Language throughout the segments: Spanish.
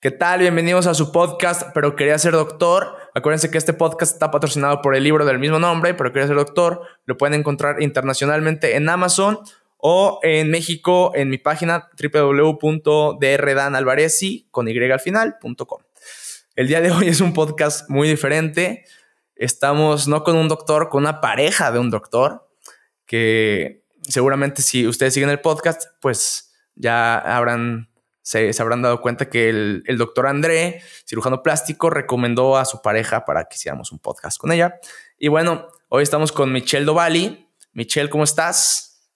¿Qué tal? Bienvenidos a su podcast, pero quería ser doctor. Acuérdense que este podcast está patrocinado por el libro del mismo nombre, pero quería ser doctor. Lo pueden encontrar internacionalmente en Amazon o en México en mi página www.drdanalvarezi con y al. El día de hoy es un podcast muy diferente. Estamos no con un doctor, con una pareja de un doctor que seguramente si ustedes siguen el podcast, pues ya habrán se, habrán dado cuenta que el, doctor André, cirujano plástico, recomendó a su pareja para que hiciéramos un podcast con ella. Y bueno, hoy estamos con Michelle Dovali. Michelle, ¿cómo estás?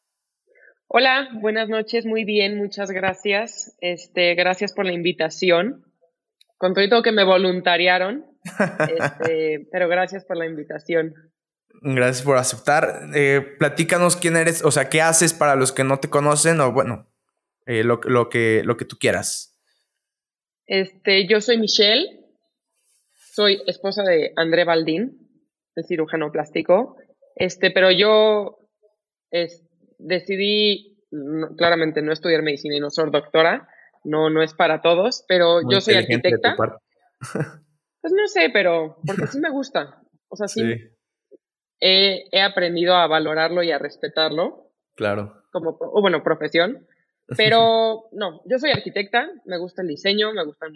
Hola, buenas noches, muy bien, muchas gracias. Este, gracias por la invitación. Con todo que me voluntariaron, este, pero gracias por la invitación. Gracias por aceptar. Eh, platícanos quién eres, o sea, qué haces para los que no te conocen, o bueno, eh, lo, que, lo que tú quieras. Este, yo soy Michelle, soy esposa de André Baldín, el cirujano plástico, este, pero yo decidí claramente no estudiar medicina y no ser doctora, no, no es para todos, pero yo soy arquitecta. Pues no sé, pero porque sí me gusta. O sea, sí, He, he, aprendido a valorarlo y a respetarlo. Claro. Como, o bueno, profesión. Pero no, yo soy arquitecta, me gusta el diseño, me gusta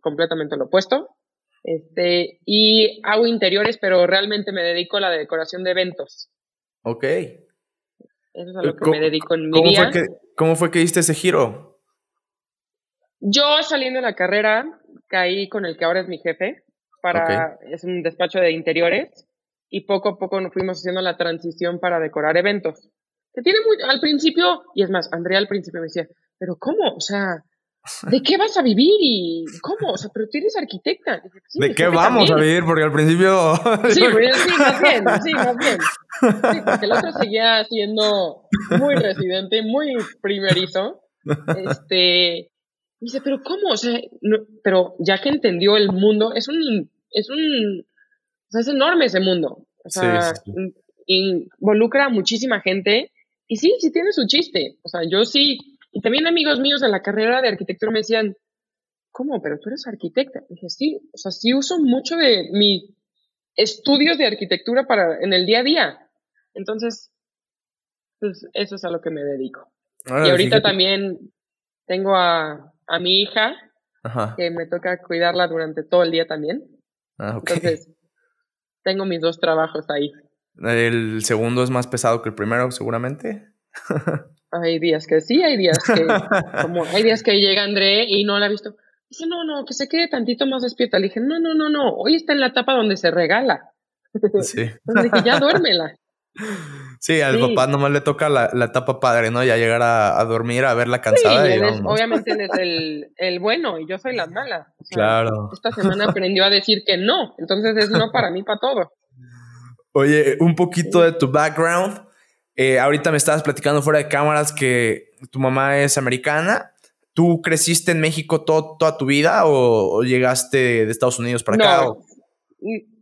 completamente lo opuesto. Este, y hago interiores, pero realmente me dedico a la decoración de eventos. Ok. Eso es a lo que me dedico en mi ¿cómo Fue que, ¿Cómo fue que diste ese giro? Yo saliendo de la carrera caí con el que ahora es mi jefe para es un despacho de interiores y poco a poco nos fuimos haciendo la transición para decorar eventos que tiene muy, al principio, y es más, Andrea al principio me decía, pero ¿cómo? O sea, ¿de qué vas a vivir? ¿Y cómo? O sea, pero tú eres arquitecta. ¿De qué vamos a vivir? Porque al principio... Sí, sí, más bien, sí, más bien. Sí, porque el otro seguía siendo muy residente, muy primerizo. Este, dice, pero ¿cómo? O sea, pero ya que entendió el mundo, es un, es un, o sea, es enorme ese mundo. O sea, involucra a muchísima gente y sí, sí tiene su chiste. O sea, yo sí. Y también amigos míos en la carrera de arquitectura me decían, ¿cómo? Pero tú eres arquitecta. dije, sí, o sea, sí uso mucho de mis estudios de arquitectura para en el día a día. Entonces, pues eso es a lo que me dedico. y ahorita también tengo a, a mi hija, que me toca cuidarla durante todo el día también. Ah, Entonces, tengo mis dos trabajos ahí. El segundo es más pesado que el primero, seguramente. hay días que sí, hay días que, como hay días que llega André y no la ha visto. Dice, no, no, que se quede tantito más despierta. Le dije, no, no, no, no, hoy está en la etapa donde se regala. Sí. Entonces dije, ya duérmela. Sí, al papá nomás le toca la, etapa padre, ¿no? Ya llegar a, dormir, a verla cansada. y obviamente él es el, el, bueno y yo soy la mala. claro. Esta semana aprendió a decir que no, entonces es no para mí, para todo. Oye, un poquito de tu background. Eh, ahorita me estabas platicando fuera de cámaras que tu mamá es americana. ¿Tú creciste en México toda tu vida o, llegaste de Estados Unidos para acá?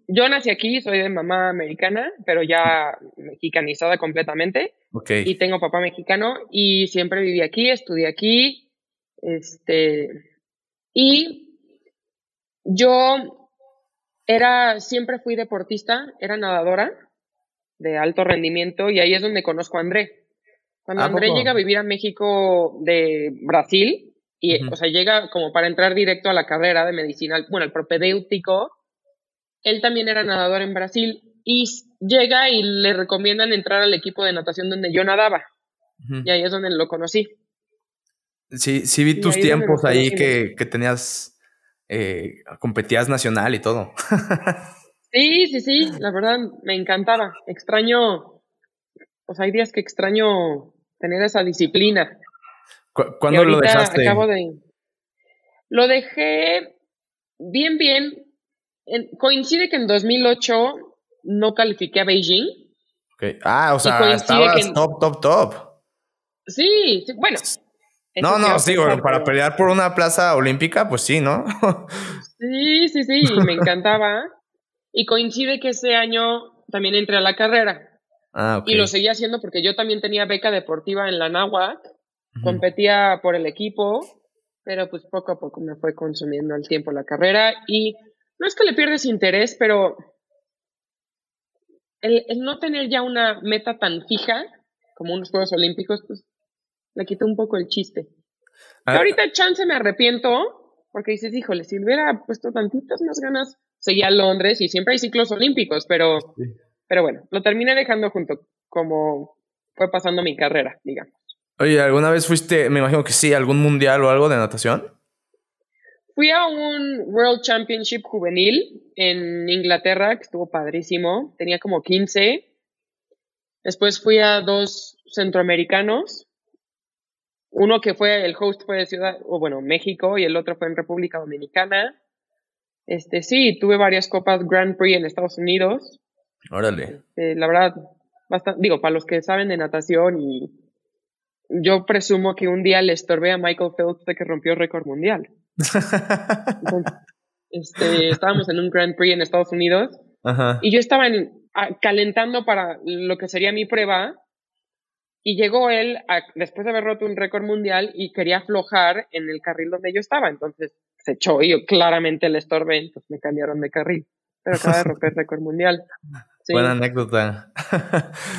Yo nací aquí, soy de mamá americana, pero ya mexicanizada completamente. Okay. Y tengo papá mexicano y siempre viví aquí, estudié aquí. Este. Y yo era, siempre fui deportista, era nadadora de alto rendimiento y ahí es donde conozco a André. Cuando André llega a vivir a México de Brasil, y, o sea, llega como para entrar directo a la carrera de medicina, bueno, el propedéutico, él también era nadador en Brasil y llega y le recomiendan entrar al equipo de natación donde yo nadaba. Y ahí es donde lo conocí. Sí, sí vi tus tiempos ahí que, que tenías eh, competías nacional y todo. sí, sí, sí, la verdad me encantaba. Extraño, pues hay días que extraño tener esa disciplina. ¿Cuándo lo dejaste? Lo dejé bien, bien. coincide que en 2008 no califiqué a Beijing. Ah, o sea, estabas top, top, top. Sí, sí bueno, no, no, sí, para pelear por una plaza olímpica, pues sí, ¿no? sí, sí, sí, me encantaba. Y coincide que ese año también entré a la carrera. Ah, Y lo seguía haciendo porque yo también tenía beca deportiva en la NAWAC, competía por el equipo pero pues poco a poco me fue consumiendo el tiempo la carrera y no es que le pierdes interés, pero el, no tener ya una meta tan fija como unos Juegos Olímpicos, pues le quita un poco el chiste. Ah. ahorita chance me arrepiento porque dices, híjole, si hubiera puesto tantitas más ganas, seguía a Londres y siempre hay ciclos olímpicos, pero, pero bueno, lo terminé dejando junto como fue pasando mi carrera, digamos. Oye, ¿alguna vez fuiste, me imagino que sí, algún mundial o algo de natación? Fui a un World Championship juvenil en Inglaterra, que estuvo padrísimo. Tenía como 15. Después fui a dos centroamericanos. Uno que fue, el host fue de Ciudad, o bueno, México, y el otro fue en República Dominicana. Este, sí, tuve varias copas Grand Prix en Estados Unidos. Órale. Este, la verdad, bastante, digo, para los que saben de natación y yo presumo que un día le estorbé a Michael Phelps de que rompió récord mundial. este, estábamos en un Grand Prix en Estados Unidos y yo estaba calentando para lo que sería mi prueba y llegó él después de haber roto un récord mundial y quería aflojar en el carril donde yo estaba. Entonces se echó y yo claramente le estorbé, entonces me cambiaron de carril. Pero acaba de romper récord mundial. Buena anécdota.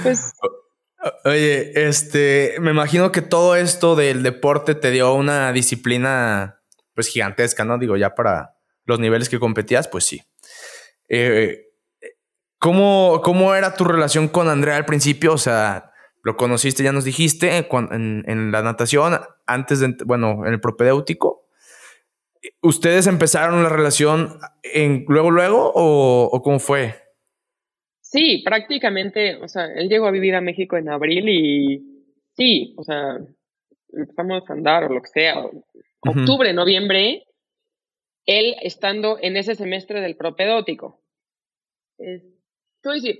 Pues Oye, este, me imagino que todo esto del deporte te dio una disciplina, pues gigantesca, ¿no? Digo, ya para los niveles que competías, pues sí. Eh, ¿cómo, ¿Cómo era tu relación con Andrea al principio? O sea, lo conociste, ya nos dijiste, en, en la natación, antes de, bueno, en el propedéutico. ¿Ustedes empezaron la relación en, luego, luego o, o cómo fue? Sí, prácticamente, o sea, él llegó a vivir a México en abril y sí, o sea, empezamos a andar o lo que sea, octubre, noviembre, él estando en ese semestre del propedótico. decir,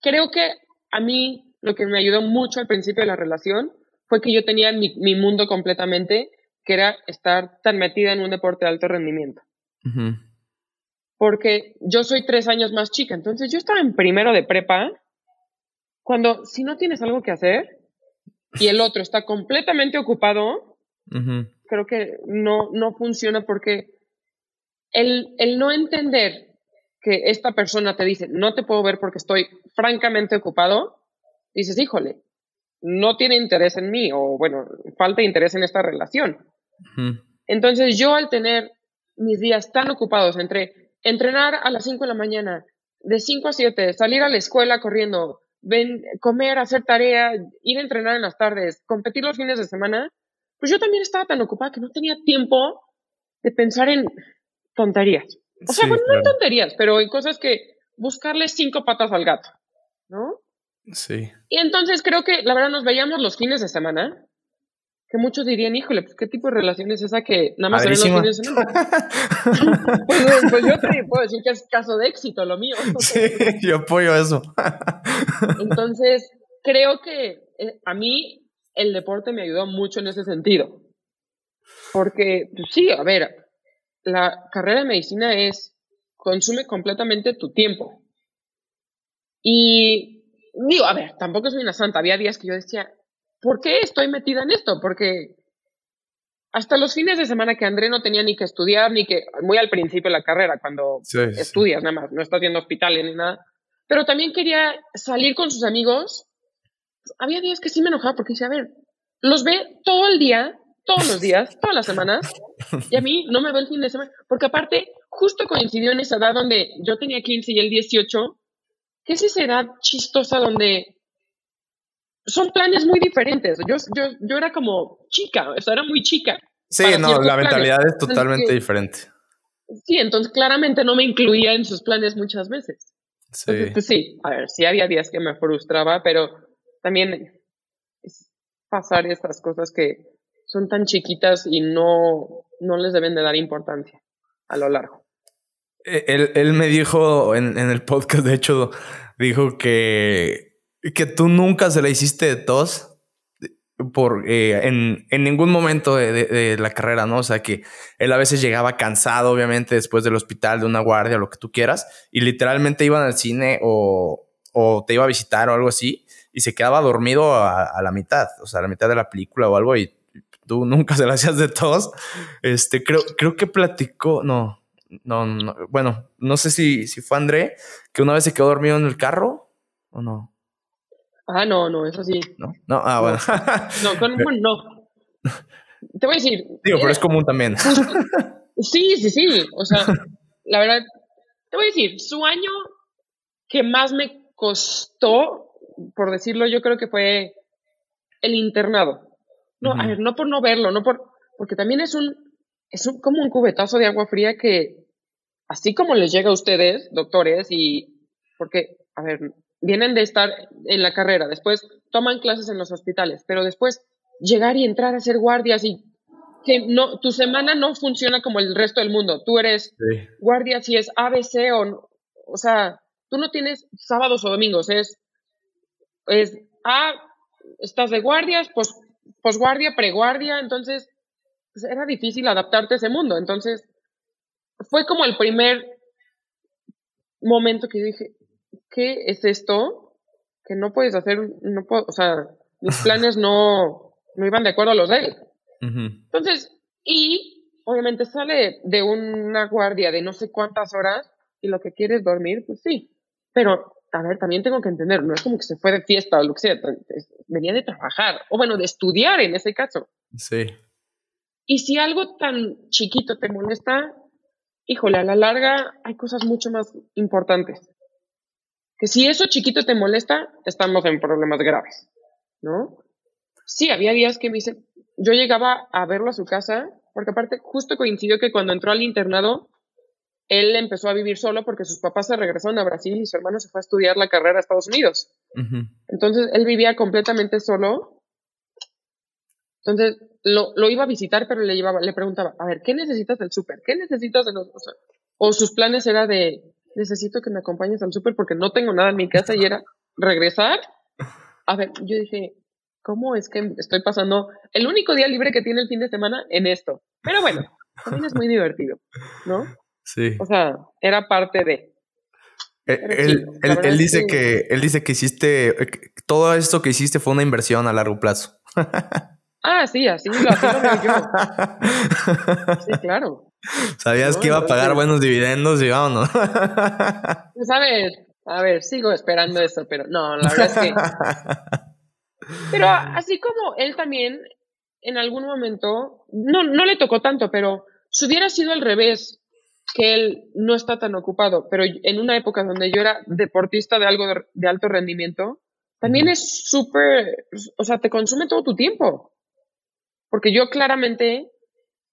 creo que a mí lo que me ayudó mucho al principio de la relación fue que yo tenía mi, mundo completamente, que era estar tan metida en un deporte de alto rendimiento. Porque yo soy tres años más chica, entonces yo estaba en primero de prepa, cuando si no tienes algo que hacer y el otro está completamente ocupado, creo que no, no funciona porque el, el no entender que esta persona te dice, no te puedo ver porque estoy francamente ocupado, dices, híjole, no tiene interés en mí o bueno, falta interés en esta relación. Entonces yo al tener mis días tan ocupados entre entrenar a las 5 de la mañana, de 5 a 7, salir a la escuela corriendo, ven, comer, hacer tarea, ir a entrenar en las tardes, competir los fines de semana, pues yo también estaba tan ocupada que no tenía tiempo de pensar en tonterías. O sea, bueno, no en tonterías, pero en cosas que buscarle cinco patas al gato, ¿no? Sí. Y entonces creo que la verdad nos veíamos los fines de semana que muchos dirían, híjole, pues qué tipo de relación es esa que nada más se los fines de semana. Pues, pues, yo te puedo decir que es caso de éxito lo mío. Sí, yo apoyo eso. Entonces, creo que eh, a mí el deporte me ayudó mucho en ese sentido. Porque, pues sí, a ver, la carrera de medicina es, consume completamente tu tiempo. Y digo, a ver, tampoco soy una santa. Había días que yo decía, ¿por qué estoy metida en esto? Porque hasta los fines de semana que André no tenía ni que estudiar, ni que, muy al principio de la carrera, cuando estudias nada más, no estás haciendo hospitales ni nada, pero también quería salir con sus amigos. Había días que sí me enojaba porque decía, a ver, los ve todo el día, todos los días, todas las semanas, y a mí no me ve el fin de semana, porque aparte, justo coincidió en esa edad donde yo tenía 15 y él 18, que es esa edad chistosa donde son planes muy diferentes. Yo, yo, yo era como chica, o sea, era muy chica. Sí, no, la mentalidad es totalmente diferente. Sí, entonces claramente no me incluía en sus planes muchas veces. Sí. pues, sí, a ver, sí había días que me frustraba, pero también es pasar estas cosas que son tan chiquitas y no, no les deben de dar importancia a lo largo. Eh, él, él me dijo en, en el podcast, de hecho, dijo que que tú nunca se la hiciste de tos por, eh, en, en, ningún momento de, de, la carrera, ¿no? O sea, que él a veces llegaba cansado, obviamente, después del hospital, de una guardia, lo que tú quieras, y literalmente iban al cine o, o te iba a visitar o algo así, y se quedaba dormido a, a, la mitad, o sea, a la mitad de la película o algo, y tú nunca se la hacías de tos. Este, creo, creo que platicó, no, no, no, bueno, no sé si, si fue André, que una vez se quedó dormido en el carro o no. Ah, no, no, eso sí. No, no, ah, bueno. no, con, bueno, no. Te voy a decir. Digo, pero es común también. Sí, sí, sí. O sea, la verdad, te voy a decir, su año que más me costó, por decirlo, yo creo que fue el internado. No, a ver, no por no verlo, no por, porque también es un, es un, como un cubetazo de agua fría que, así como les llega a ustedes, doctores, y, porque, a ver, vienen de estar en la carrera, después toman clases en los hospitales, pero después llegar y entrar a hacer guardias y que no, tu semana no funciona como el resto del mundo. Tú eres guardia si es ABC o, o sea, tú no tienes sábados o domingos, es, es, ah, estás de guardias, pues, posguardia, preguardia, entonces pues, era difícil adaptarte a ese mundo. Entonces, fue como el primer momento que dije, ¿qué es esto? Que no puedes hacer, no puedo, o sea, mis planes no, no iban de acuerdo a los de él. Entonces, y obviamente sale de una guardia de no sé cuántas horas y lo que quiere es dormir, pues sí. Pero, a ver, también tengo que entender, no es como que se fue de fiesta o lo que sea, venía de trabajar, o bueno, de estudiar en ese caso. Sí. Y si algo tan chiquito te molesta, híjole, a la larga hay cosas mucho más importantes. Que si eso chiquito te molesta, estamos en problemas graves, ¿no? Sí, había días que me hice, yo llegaba a verlo a su casa, porque aparte justo coincidió que cuando entró al internado, él empezó a vivir solo porque sus papás se regresaron a Brasil y su hermano se fue a estudiar la carrera a Estados Unidos. Entonces él vivía completamente solo. Entonces lo, lo, iba a visitar, pero le llevaba, le preguntaba, a ver, ¿qué necesitas del súper? ¿Qué necesitas de los... O, o sus planes era de, necesito que me acompañes al súper porque no tengo nada en mi casa y era regresar. A ver, yo dije, ¿cómo es que estoy pasando el único día libre que tiene el fin de semana en esto? Pero bueno, también es muy divertido, ¿no? Sí. O sea, era parte de. Eh, él, él, dice que... él dice que hiciste eh, todo esto que hiciste fue una inversión a largo plazo. ah, sí, así, lo, así lo yo. Sí, claro. Sabías que iba a pagar buenos dividendos y vámonos. ¿Sabes? A ver, sigo esperando eso, pero no, la verdad es que pero así como él también, en algún momento, no, no le tocó tanto, pero si hubiera sido al revés, que él no está tan ocupado, pero en una época donde yo era deportista de algo de, alto rendimiento, también es súper, o sea, te consume todo tu tiempo. Porque yo claramente,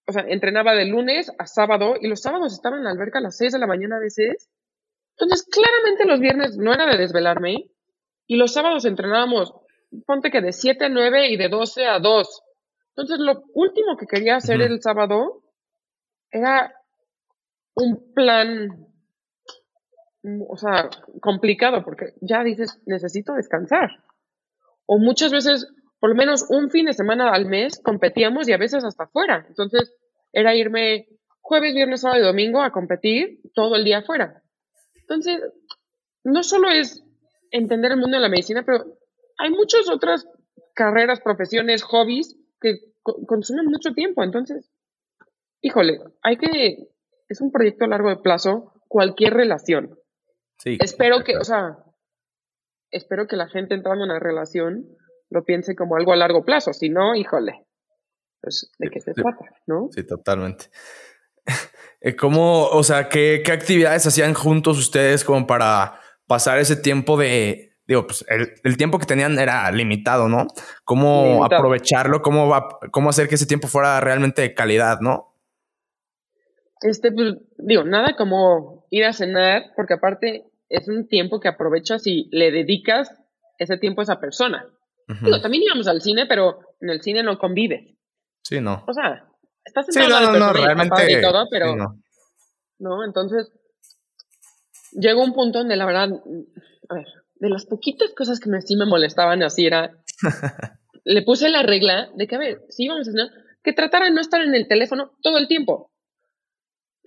o sea, entrenaba de lunes a sábado y los sábados estaba en la alberca a las 6 de la mañana a veces. Entonces, claramente los viernes no era de desvelarme y los sábados entrenábamos ponte que de 7 a 9 y de 12 a 2. Entonces, lo último que quería hacer el sábado era un plan, o sea, complicado, porque ya dices, necesito descansar. O muchas veces, por lo menos un fin de semana al mes, competíamos y a veces hasta afuera. Entonces, era irme jueves, viernes, sábado y domingo a competir todo el día afuera. Entonces, no solo es entender el mundo de la medicina, pero hay muchas otras carreras, profesiones, hobbies que consumen mucho tiempo. Entonces, híjole, hay que, es un proyecto a largo plazo, cualquier relación. Sí. Espero que, o sea, espero que la gente entrando en una relación lo piense como algo a largo plazo. Si no, híjole, pues de qué se trata, ¿no? Sí, totalmente. Eh, ¿Cómo, o sea, qué, qué actividades hacían juntos ustedes como para pasar ese tiempo de, digo, pues el, tiempo que tenían era limitado, ¿no? ¿Cómo aprovecharlo? ¿Cómo, va, ¿Cómo hacer que ese tiempo fuera realmente de calidad, no? Este, pues, digo, nada como ir a cenar, porque aparte es un tiempo que aprovechas y le dedicas ese tiempo a esa persona. Digo, también íbamos al cine, pero en el cine no convives. Sí, no. O sea, estás sentado sí, no, no, realmente, y todo, pero no. no, entonces llegó un punto donde la verdad, a ver, de las poquitas cosas que me, sí me molestaban así era, le puse la regla de que, a ver, si íbamos a cenar, que tratara de no estar en el teléfono todo el tiempo.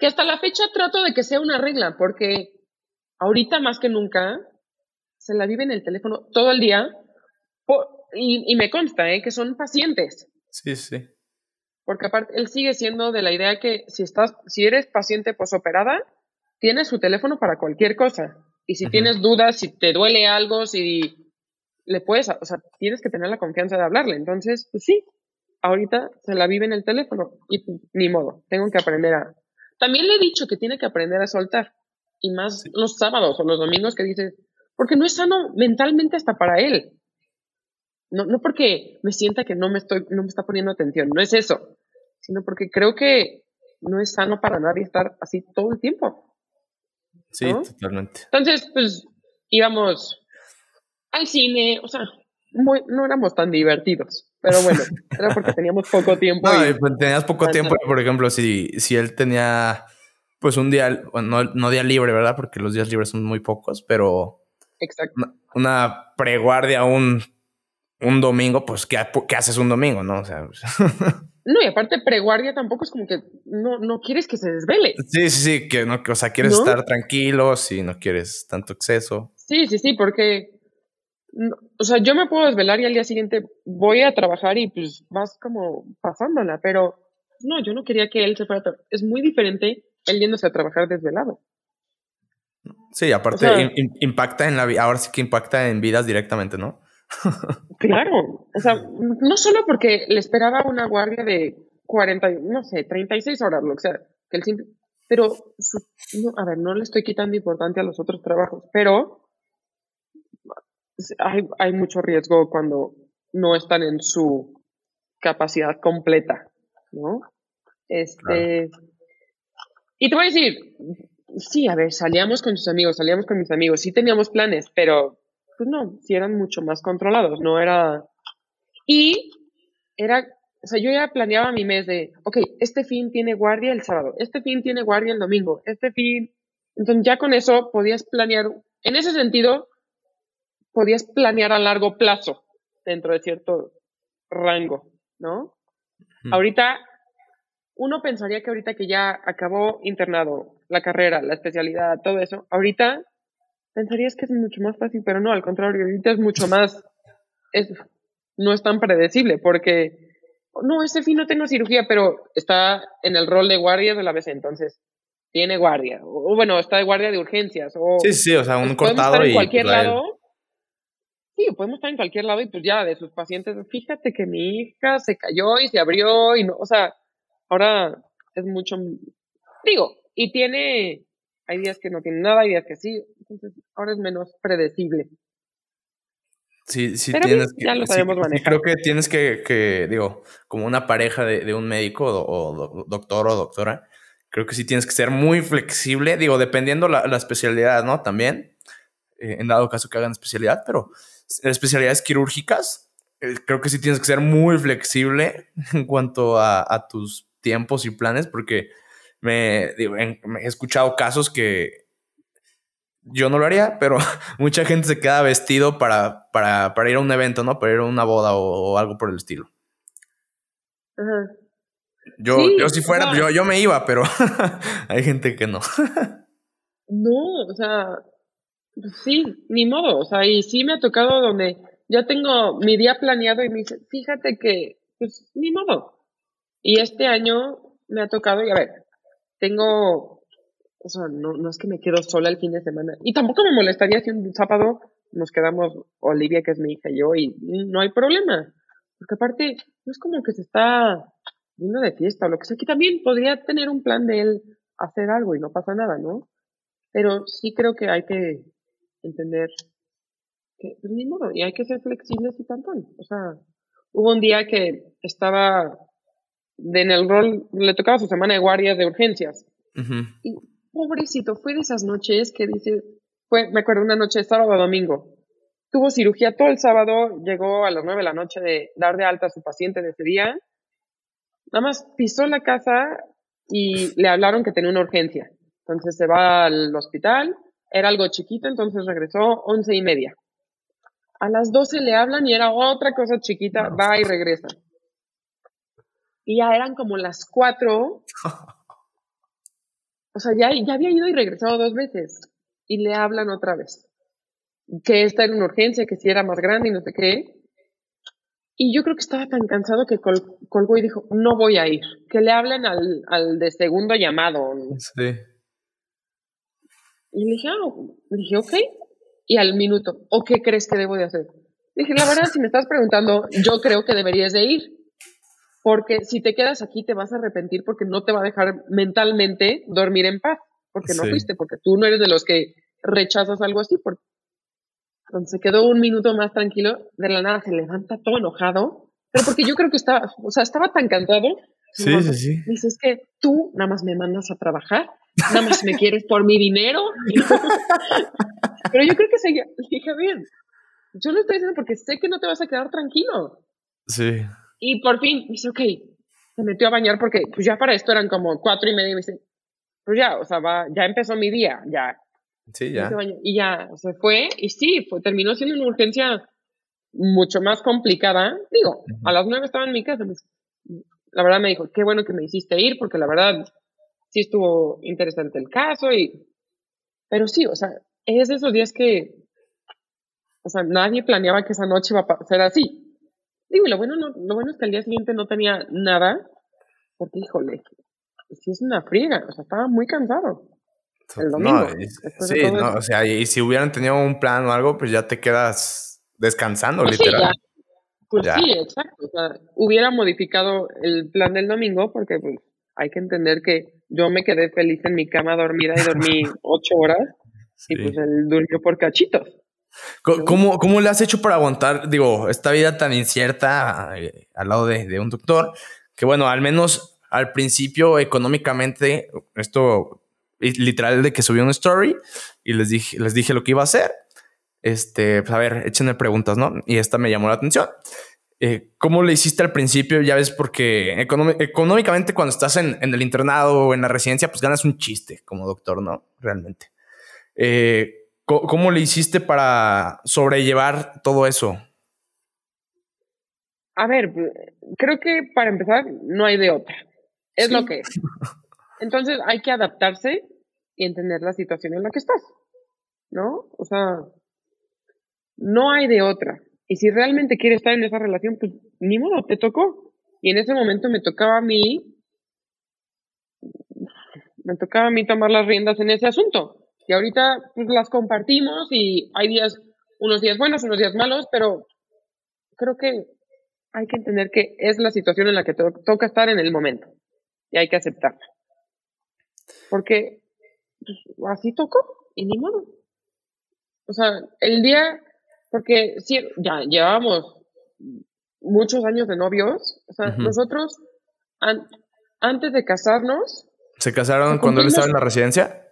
Que hasta la fecha trato de que sea una regla, porque ahorita más que nunca se la vive en el teléfono todo el día y, y me consta ¿eh? que son pacientes. Sí, sí. Porque aparte, él sigue siendo de la idea que si estás, si eres paciente posoperada, tienes su teléfono para cualquier cosa. Y si tienes dudas, si te duele algo, si le puedes, o sea, tienes que tener la confianza de hablarle. Entonces, pues sí, ahorita se la vive en el teléfono y ni modo, tengo que aprender a... También le he dicho que tiene que aprender a soltar. Y más los sábados o los domingos que dices, porque no es sano mentalmente hasta para él. No, no porque me sienta que no me, estoy, no me está poniendo atención, no es eso, sino porque creo que no es sano para nadie estar así todo el tiempo. Sí, totalmente. Entonces, pues íbamos al cine, o sea, no éramos tan divertidos. Pero bueno, era porque teníamos poco tiempo. No, pues, tenías poco tiempo, por ejemplo, si, si él tenía pues un día, no, no día libre, ¿verdad? Porque los días libres son muy pocos, pero Exacto. Una, preguardia un, un domingo, pues ¿qué, ¿qué, haces un domingo, no? O sea, no, y aparte preguardia tampoco es como que no, no quieres que se desvele. Sí, sí, sí, que no, o sea, quieres estar tranquilo, si no quieres tanto exceso. Sí, sí, sí, porque o sea, yo me puedo desvelar y al día siguiente voy a trabajar y pues vas como pasándola, pero no, yo no quería que él se fuera a Es muy diferente él yéndose a trabajar desvelado. Sí, aparte impacta en la vida, ahora sí que impacta en vidas directamente, ¿no? claro, o sea, no solo porque le esperaba una guardia de 40, no sé, 36 horas, lo que sea, que el simple, pero, a ver, no le estoy quitando importancia a los otros trabajos, pero hay, hay mucho riesgo cuando no están en su capacidad completa, ¿no? Este, y te voy a decir, sí, a ver, salíamos con sus amigos, salíamos con mis amigos, sí teníamos planes, pero pues no, sí eran mucho más controlados, no era... Y era, o sea, yo ya planeaba mi mes de, ok, este fin tiene guardia el sábado, este fin tiene guardia el domingo, este fin... Entonces ya con eso podías planear, en ese sentido, podías planear a largo plazo dentro de cierto rango, ¿no? Ahorita, uno pensaría que ahorita que ya acabó internado, la carrera, la especialidad, todo eso, ahorita pensarías que es mucho más fácil, pero no, al contrario, ahorita es mucho más, es, no es tan predecible, porque, no, ese fin no tengo cirugía, pero está en el rol de guardia de la vez, entonces tiene guardia, o, bueno, está de guardia de urgencias, o... Sí, sí, o sea, un cortado estar en cualquier lado. Sí, podemos estar en cualquier lado y pues ya de sus pacientes, fíjate que mi hija se cayó y se abrió y no, o sea, ahora es mucho, digo, y tiene, hay días que no tiene nada, hay días que sí, entonces ahora es menos predecible. Sí, sí tienes que, ya lo sabemos manejar. creo que tienes que, que, digo, como una pareja de, de un médico o, doctor o doctora, creo que sí tienes que ser muy flexible, digo, dependiendo la, la especialidad, ¿no? También, eh, en dado caso que hagan especialidad, pero especialidades quirúrgicas, eh, creo que sí tienes que ser muy flexible en cuanto a, a tus tiempos y planes, porque me, digo, he escuchado casos que yo no lo haría, pero mucha gente se queda vestido para, para, para ir a un evento, ¿no? Para ir a una boda o, algo por el estilo. Yo, yo si fuera, yo, yo me iba, pero hay gente que no. no, o sea, sí, ni modo, o sea, y sí me ha tocado donde ya tengo mi día planeado y me dice, fíjate que, pues, ni modo. Y este año me ha tocado, y a ver, tengo, o sea, no, no es que me quedo sola el fin de semana. Y tampoco me molestaría si un sábado nos quedamos Olivia, que es mi hija, y yo, y no hay problema. Porque aparte, no es como que se está yendo de fiesta o lo que sea, que también podría tener un plan de él hacer algo y no pasa nada, ¿no? Pero sí creo que hay que entender que, pues ni modo, y hay que ser flexibles y tanto. O sea, hubo un día que estaba en el rol, le tocaba su semana de guardias de urgencias. Y pobrecito, fue de esas noches que dice, fue, me acuerdo, una noche sábado o domingo. Tuvo cirugía todo el sábado, llegó a las nueve de la noche de dar de alta a su paciente de ese día. Nada más pisó la casa y le hablaron que tenía una urgencia. Entonces se va al hospital, era algo chiquito, entonces regresó once y media. A las doce le hablan y era otra cosa chiquita, va y regresa. Y ya eran como las cuatro. O sea, ya, ya había ido y regresado dos veces. Y le hablan otra vez. Que esta era una urgencia, que si era más grande y no sé qué. Y yo creo que estaba tan cansado que colgó y dijo, no voy a ir, que le hablen al, al de segundo llamado. Sí. Y le dije, ah, dije, ok. Y al minuto, ¿o qué crees que debo de hacer? Dije, la verdad, si me estás preguntando, yo creo que deberías de ir. Porque si te quedas aquí te vas a arrepentir porque no te va a dejar mentalmente dormir en paz. Porque no fuiste, porque tú no eres de los que rechazas algo así. Entonces se quedó un minuto más tranquilo. De la nada se levanta todo enojado. Pero porque yo creo que estaba, o sea, estaba tan cansado. Sí, sí, sí. Dice, es que tú nada más me mandas a trabajar, nada más me quieres por mi dinero. Pero yo creo que seguía, dije, bien, yo lo estoy diciendo porque sé que no te vas a quedar tranquilo. Sí. Y por fin dice, ok, se metió a bañar porque pues ya para esto eran como cuatro y media y me dice, pues ya, o sea, va, ya empezó mi día, ya. Sí, ya. Y ya se fue y sí, fue, terminó siendo una urgencia mucho más complicada. Digo, a las nueve estaba en mi casa. Pues, la verdad me dijo, qué bueno que me hiciste ir porque la verdad sí estuvo interesante el caso y... Pero sí, o sea, es de esos días que o sea, nadie planeaba que esa noche iba a ser así. Digo, lo bueno, no, lo bueno es que al día siguiente no tenía nada, porque, híjole, sí es una friega, o sea, estaba muy cansado. El domingo. sí, no, o sea, y si hubieran tenido un plan o algo, pues ya te quedas descansando, pues literal. pues sí, exacto. O sea, hubiera modificado el plan del domingo porque pues hay que entender que yo me quedé feliz en mi cama dormida y dormí ocho horas y pues él durmió por cachitos. ¿Cómo, ¿Cómo, le has hecho para aguantar, digo, esta vida tan incierta eh, al lado de, un doctor? Que bueno, al menos al principio económicamente, esto literal de que subí una story y les dije, les dije lo que iba a hacer. Este, pues a ver, échenme preguntas, ¿no? Y esta me llamó la atención. Eh, ¿Cómo le hiciste al principio? Ya ves, porque económicamente cuando estás en, en, el internado o en la residencia, pues ganas un chiste como doctor, ¿no? Realmente. Eh, ¿Cómo le hiciste para sobrellevar todo eso? A ver, creo que para empezar no hay de otra. Es lo que es. Entonces hay que adaptarse y entender la situación en la que estás. ¿No? O sea, no hay de otra. Y si realmente quieres estar en esa relación, pues ni modo, te tocó. Y en ese momento me tocaba a mí, me tocaba a mí tomar las riendas en ese asunto. Y ahorita pues, las compartimos y hay días, unos días buenos, unos días malos, pero creo que hay que entender que es la situación en la que toca estar en el momento y hay que aceptarla. Porque pues, así tocó y ni modo. O sea, el día, porque sí, ya llevábamos muchos años de novios, o sea, nosotros antes de casarnos... ¿Se casaron cuando él estaba en la residencia?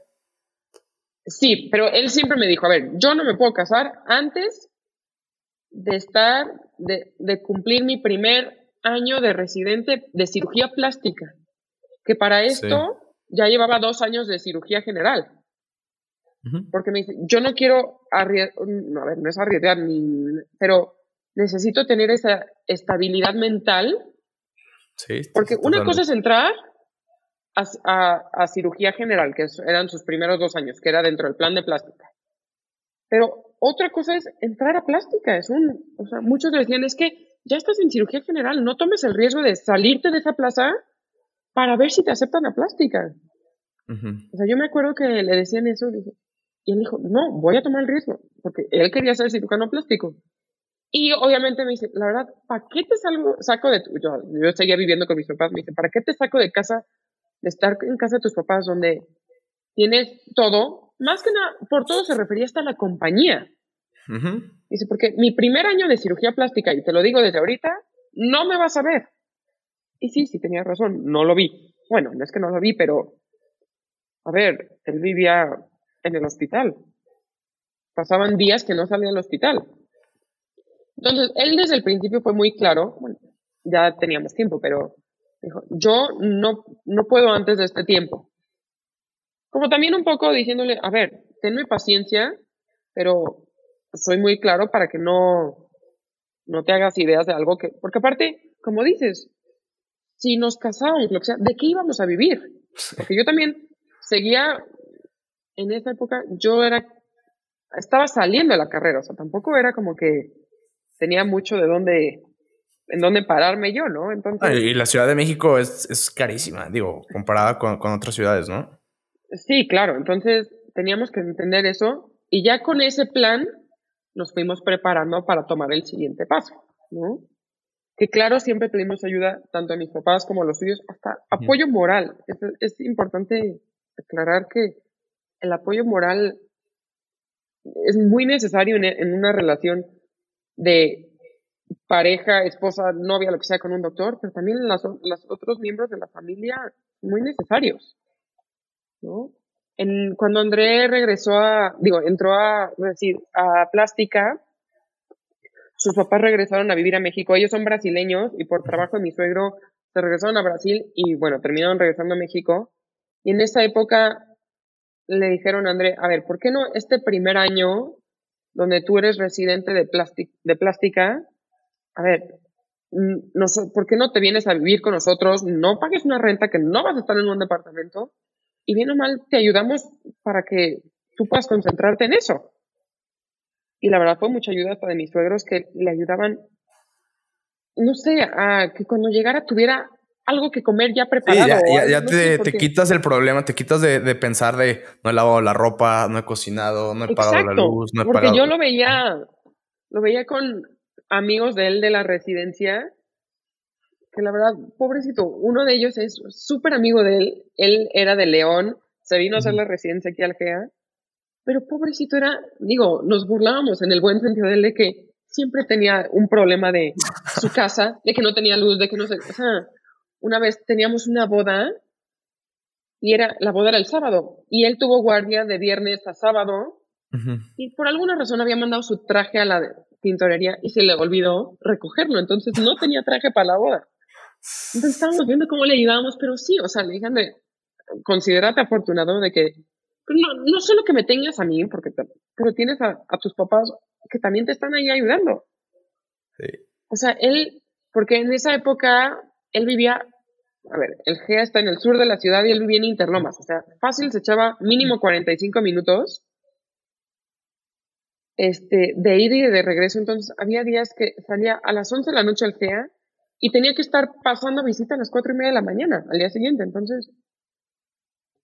Sí, pero él siempre me dijo, a ver, yo no me puedo casar antes de estar, de, de cumplir mi primer año de residente de cirugía plástica, que para esto ya llevaba dos años de cirugía general. Porque me dice, yo no quiero arriesgar, a ver, no es arriesgar, ni, pero necesito tener esa estabilidad mental. Sí, porque una cosa es entrar a, cirugía general, que eran sus primeros dos años, que era dentro del plan de plástica. Pero otra cosa es entrar a plástica. Es un, o sea, muchos decían, es que ya estás en cirugía general, no tomes el riesgo de salirte de esa plaza para ver si te aceptan a plástica. O sea, yo me acuerdo que le decían eso y él dijo, no, voy a tomar el riesgo, porque él quería ser cirujano plástico. Y obviamente me dice, la verdad, ¿para qué te salgo, saco de tu, yo, yo seguía viviendo con mis papás, me dice, ¿para qué te saco de casa de estar en casa de tus papás donde tienes todo, más que nada, por todo se refería hasta la compañía. Dice, porque mi primer año de cirugía plástica, y te lo digo desde ahorita, no me vas a ver. Y sí, sí tenías razón, no lo vi. Bueno, no es que no lo vi, pero, a ver, él vivía en el hospital. Pasaban días que no salía del hospital. Entonces, él desde el principio fue muy claro, bueno, ya teníamos tiempo, pero Dijo, yo no, no puedo antes de este tiempo. Como también un poco diciéndole, a ver, tenme paciencia, pero soy muy claro para que no, no te hagas ideas de algo que, porque aparte, como dices, si nos casamos, lo que sea, ¿de qué íbamos a vivir? Porque yo también seguía, en esa época, yo era, estaba saliendo de la carrera, o sea, tampoco era como que tenía mucho de dónde en dónde pararme yo, ¿no? Entonces... Y la Ciudad de México es, es carísima, digo, comparada con, con otras ciudades, ¿no? Sí, claro, entonces teníamos que entender eso y ya con ese plan nos fuimos preparando para tomar el siguiente paso, ¿no? Que claro, siempre pedimos ayuda tanto a mis papás como a los suyos, hasta apoyo moral. Es, es importante aclarar que el apoyo moral es muy necesario en, una relación de pareja, esposa, novia, lo que sea con un doctor, pero también los otros miembros de la familia muy necesarios. ¿no? En, cuando André regresó a, digo, entró a, decir, a plástica, sus papás regresaron a vivir a México. Ellos son brasileños y por trabajo de mi suegro se regresaron a Brasil y bueno, terminaron regresando a México. Y en esa época le dijeron a André, a ver, ¿por qué no este primer año donde tú eres residente de, de plástica, a ver, ¿por qué no te vienes a vivir con nosotros? No pagues una renta que no vas a estar en un departamento y bien o mal te ayudamos para que tú puedas concentrarte en eso. Y la verdad fue mucha ayuda hasta de mis suegros que le ayudaban, no sé, a que cuando llegara tuviera algo que comer ya preparado. ya, ya, te, quitas el problema, te quitas de, pensar de no he lavado la ropa, no he cocinado, no he pagado la luz, no he porque yo lo veía, lo veía con amigos de él de la residencia, que la verdad, pobrecito, uno de ellos es súper amigo de él, él era de León, se vino a hacer la residencia aquí al GEA, pero pobrecito era, digo, nos burlábamos en el buen sentido de él de que siempre tenía un problema de su casa, de que no tenía luz, de que no se, o sea, una vez teníamos una boda y era, la boda era el sábado y él tuvo guardia de viernes a sábado y por alguna razón había mandado su traje a la tintorería y se le olvidó recogerlo, entonces no tenía traje para la boda. Entonces estábamos viendo cómo le ayudábamos, pero sí, o sea, le dije, considerate afortunado de que pues no, no solo que me tengas a mí, porque pero tienes a, a, tus papás que también te están ahí ayudando. Sí. O sea, él, porque en esa época él vivía, a ver, el GEA está en el sur de la ciudad y él vivía en Interlomas, o sea, fácil se echaba mínimo 45 minutos este, de ida y de regreso, entonces había días que salía a las 11 de la noche al GEA y tenía que estar pasando visita a las 4 y media de la mañana al día siguiente, entonces,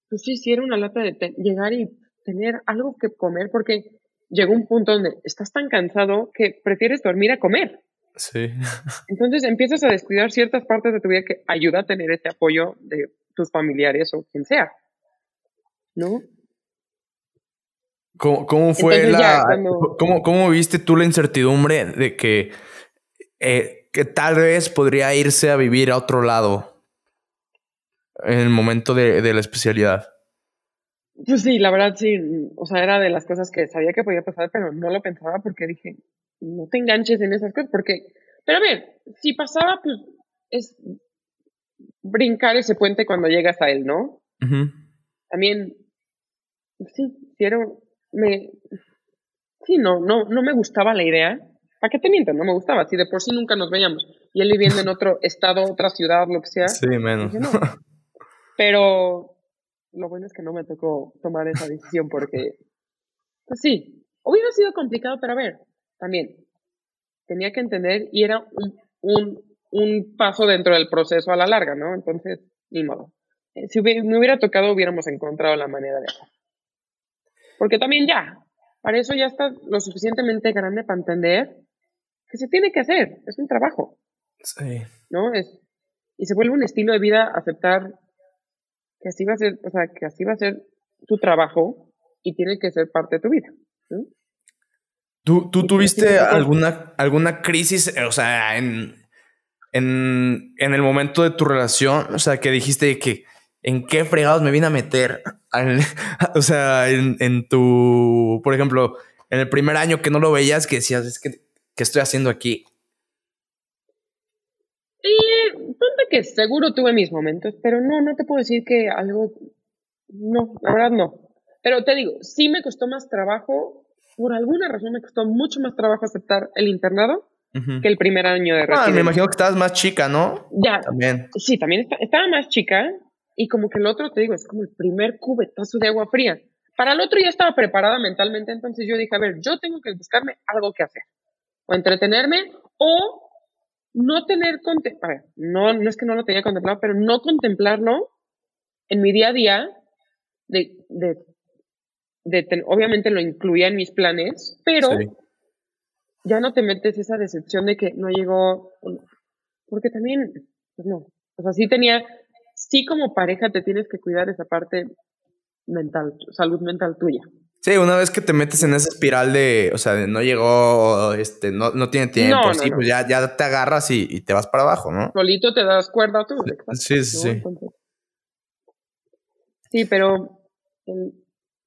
pues sí, sí era una lata de llegar y tener algo que comer porque llegó un punto donde estás tan cansado que prefieres dormir a comer. Sí. Entonces empiezas a descuidar ciertas partes de tu vida que ayuda a tener ese apoyo de tus familiares o quien sea. ¿No? ¿Cómo, fue la. ¿cómo, viste tú la incertidumbre de que, eh, que tal vez podría irse a vivir a otro lado en el momento de, de la especialidad? Pues sí, la verdad sí. O sea, era de las cosas que sabía que podía pasar, pero no lo pensaba porque dije, no te enganches en esas cosas, porque, pero a ver, si pasaba, pues es brincar ese puente cuando llegas a él, ¿no? También, sí, quiero, me, sí, no, no, no me gustaba la idea. ¿Para qué te miento? No me gustaba. Si de por sí nunca nos veíamos. Y él viviendo en otro estado, otra ciudad, lo que sea. Sí, menos. Pero lo bueno es que no me tocó tomar esa decisión porque, pues sí, hubiera sido complicado, pero a ver, también tenía que entender y era un, un, un paso dentro del proceso a la larga, ¿no? Entonces, ni modo. Eh, si me hubiera tocado, hubiéramos encontrado la manera de hacerlo. Porque también ya, para eso ya estás lo suficientemente grande para entender que se tiene que hacer, es un trabajo. Sí. ¿No? Es, y se vuelve un estilo de vida aceptar que así va a ser, o sea, que así va a ser tu trabajo y tiene que ser parte de tu vida. ¿no? ¿Tú, tú tuviste alguna, alguna crisis, o sea, en, en, en, el momento de tu relación? O sea, que dijiste que en qué fregados me vine a meter. o sea, en, en, tu, por ejemplo, en el primer año que no lo veías, que decías, es que, ¿qué estoy haciendo aquí? Y ponte que seguro tuve mis momentos, pero no, no te puedo decir que algo, no, la verdad no. Pero te digo, sí me costó más trabajo por alguna razón me costó mucho más trabajo aceptar el internado que el primer año de residencia. Ah, me imagino que estabas más chica, ¿no? Ya. También. Sí, también estaba más chica y como que el otro, te digo, es como el primer cubetazo de agua fría. Para el otro ya estaba preparada mentalmente, entonces yo dije, a ver, yo tengo que buscarme algo que hacer. O entretenerme o no tener, no, no es que no lo tenía contemplado, pero no contemplarlo en mi día a día, de, de, de obviamente lo incluía en mis planes, pero ya no te metes esa decepción de que no llegó, porque también, pues no, o sea, sí tenía, sí como pareja te tienes que cuidar esa parte mental, salud mental tuya. Sí, una vez que te metes en esa espiral de, o sea, de no llegó, este, no, no tiene tiempo, sí, pues ya, ya te agarras y, te vas para abajo, ¿no? Solito te das cuerda tú. Sí, sí, sí. sí, pero,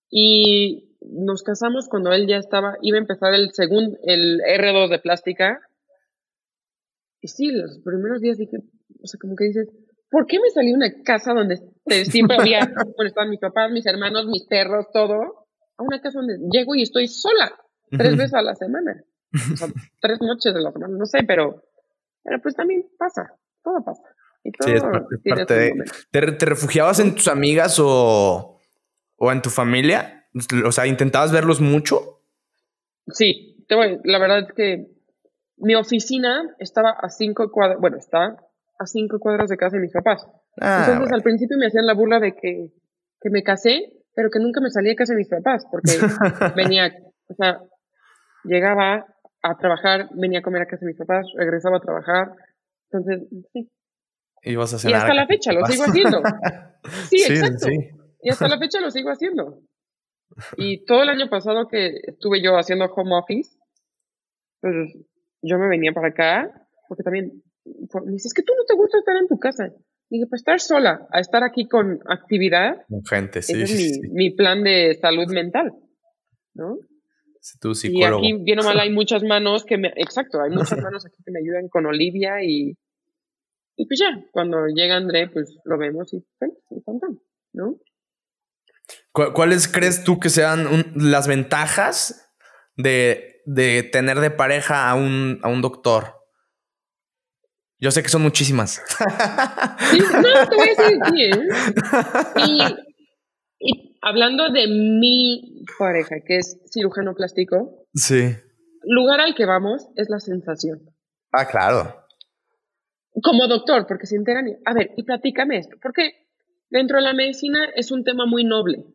y nos casamos cuando él ya estaba, iba a empezar el segundo, el R2 de plástica. Y sí, los primeros días dije, o sea, como que dices, ¿por qué me salí de una casa donde siempre había, bueno, estaban mis papás, mis hermanos, mis perros, todo? a una casa donde llego y estoy sola tres veces a la semana. O sea, tres noches de la semana, no sé, pero, pero pues también pasa, todo pasa. Y todo sí, es parte, de... ¿Te, refugiabas en tus amigas o, o en tu familia? O sea, ¿intentabas verlos mucho? Sí, la verdad es que mi oficina estaba a cinco cuadras, bueno, está a cinco cuadras de casa de mis papás. Ah, Entonces al principio me hacían la burla de que, que me casé pero que nunca me salía de casa de mis papás, porque venía, o sea, llegaba a trabajar, venía a comer a casa de mis papás, regresaba a trabajar, entonces, sí. Y, vas a y hasta la fecha lo sigo haciendo. Sí, exacto. Y hasta la fecha lo sigo haciendo. Y todo el año pasado que estuve yo haciendo home office, pues yo me venía para acá, porque también me dices, es que tú no te gusta estar en tu casa. Dije, pues estar sola, a estar aquí con actividad. Con gente, sí. Ese es mi, plan de salud mental, ¿no? Tu psicólogo. Y aquí, bien o mal, hay muchas manos que me, exacto, hay muchas manos aquí que me ayudan con Olivia y, y pues ya, cuando llega André, pues lo vemos y, y ¿no? ¿Cuáles crees tú que sean las ventajas de, de, tener de pareja a un, a un doctor? Yo sé que son muchísimas. no, te voy a decir bien. Y, hablando de mi pareja, que es cirujano plástico. Sí. Lugar al que vamos es la sensación. Ah, claro. Como doctor, porque se enteran. A ver, y platícame esto, porque dentro de la medicina es un tema muy noble.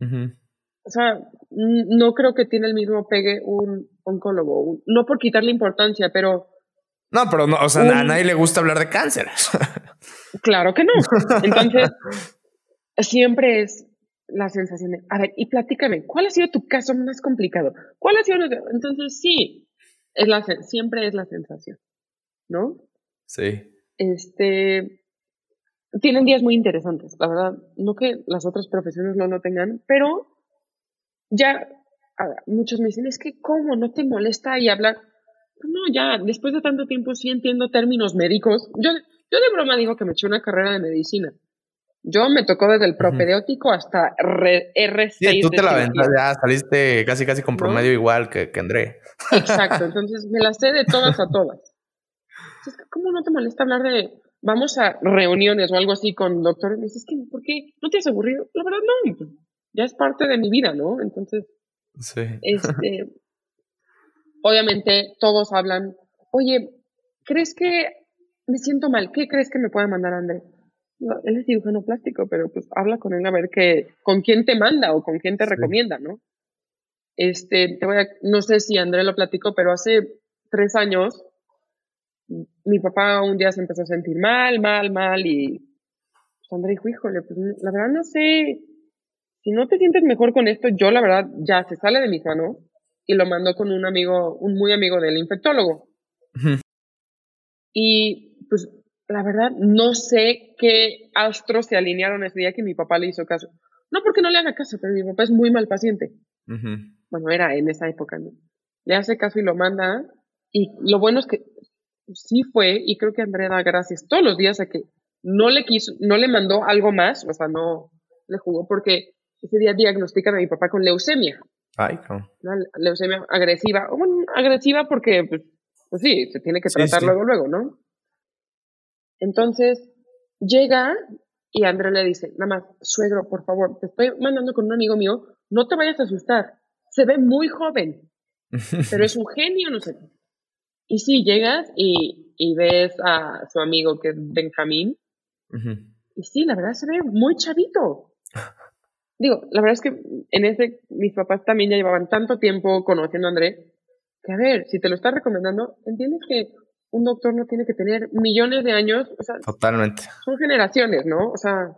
O sea, no creo que tiene el mismo pegue un oncólogo. No por quitarle importancia, pero no, pero no, o sea, a nadie le gusta hablar de cáncer. Claro que no. Entonces, siempre es la sensación de, a ver, y platícame, ¿cuál ha sido tu caso más complicado? ¿Cuál ha sido? Entonces, sí, es la, siempre es la sensación, ¿no? Sí. Este, tienen días muy interesantes, la verdad, no que las otras profesiones no lo tengan, pero ya muchos me dicen, es que, ¿cómo? ¿No te molesta y hablar? no, ya, después de tanto tiempo sí entiendo términos médicos. Yo, yo de broma digo que me eché una carrera de medicina. Yo me tocó desde el propedéutico hasta R6. Sí, tú te la ventas ya, saliste casi casi con promedio igual que, que, André. Exacto, entonces me la sé de todas a todas. ¿Cómo no te molesta hablar de vamos a reuniones o algo así con doctores? Me dices, ¿por qué? ¿No te has aburrido? La verdad no, pues, ya es parte de mi vida, ¿no? Entonces, sí. este, obviamente todos hablan, oye, ¿crees que me siento mal? ¿Qué crees que me puede mandar André? él es cirujano plástico, pero pues habla con él a ver qué, con quién te manda o con quién te recomienda, ¿no? Este, te voy a, no sé si André lo platicó, pero hace tres años mi papá un día se empezó a sentir mal, mal, mal y pues, André dijo, híjole, pues la verdad no sé, si no te sientes mejor con esto, yo la verdad ya se sale de mis manos y lo mandó con un amigo, un muy amigo del infectólogo. Y pues la verdad no sé qué astros se alinearon ese día que mi papá le hizo caso. No porque no le haga caso, pero mi papá es muy mal paciente. Bueno, era en esa época. Le hace caso y lo manda. Y lo bueno es que sí fue, y creo que Andrea da gracias todos los días a que no le quiso, no le mandó algo más, o sea, no le jugó porque ese día diagnostican a mi papá con leucemia. Ay, Una leucemia agresiva. Bueno, agresiva porque, pues, pues, sí, se tiene que tratar luego, luego, ¿no? Entonces, llega y Andrea le dice, nada más, suegro, por favor, te estoy mandando con un amigo mío, no te vayas a asustar. Se ve muy joven, pero es un genio, no sé. Y sí, llegas y, y ves a su amigo que es Benjamín. Y sí, la verdad se ve muy chavito. Digo, la verdad es que en ese, mis papás también ya llevaban tanto tiempo conociendo a André, que a ver, si te lo está recomendando, entiendes que un doctor no tiene que tener millones de años, o sea, totalmente. Son generaciones, ¿no? O sea,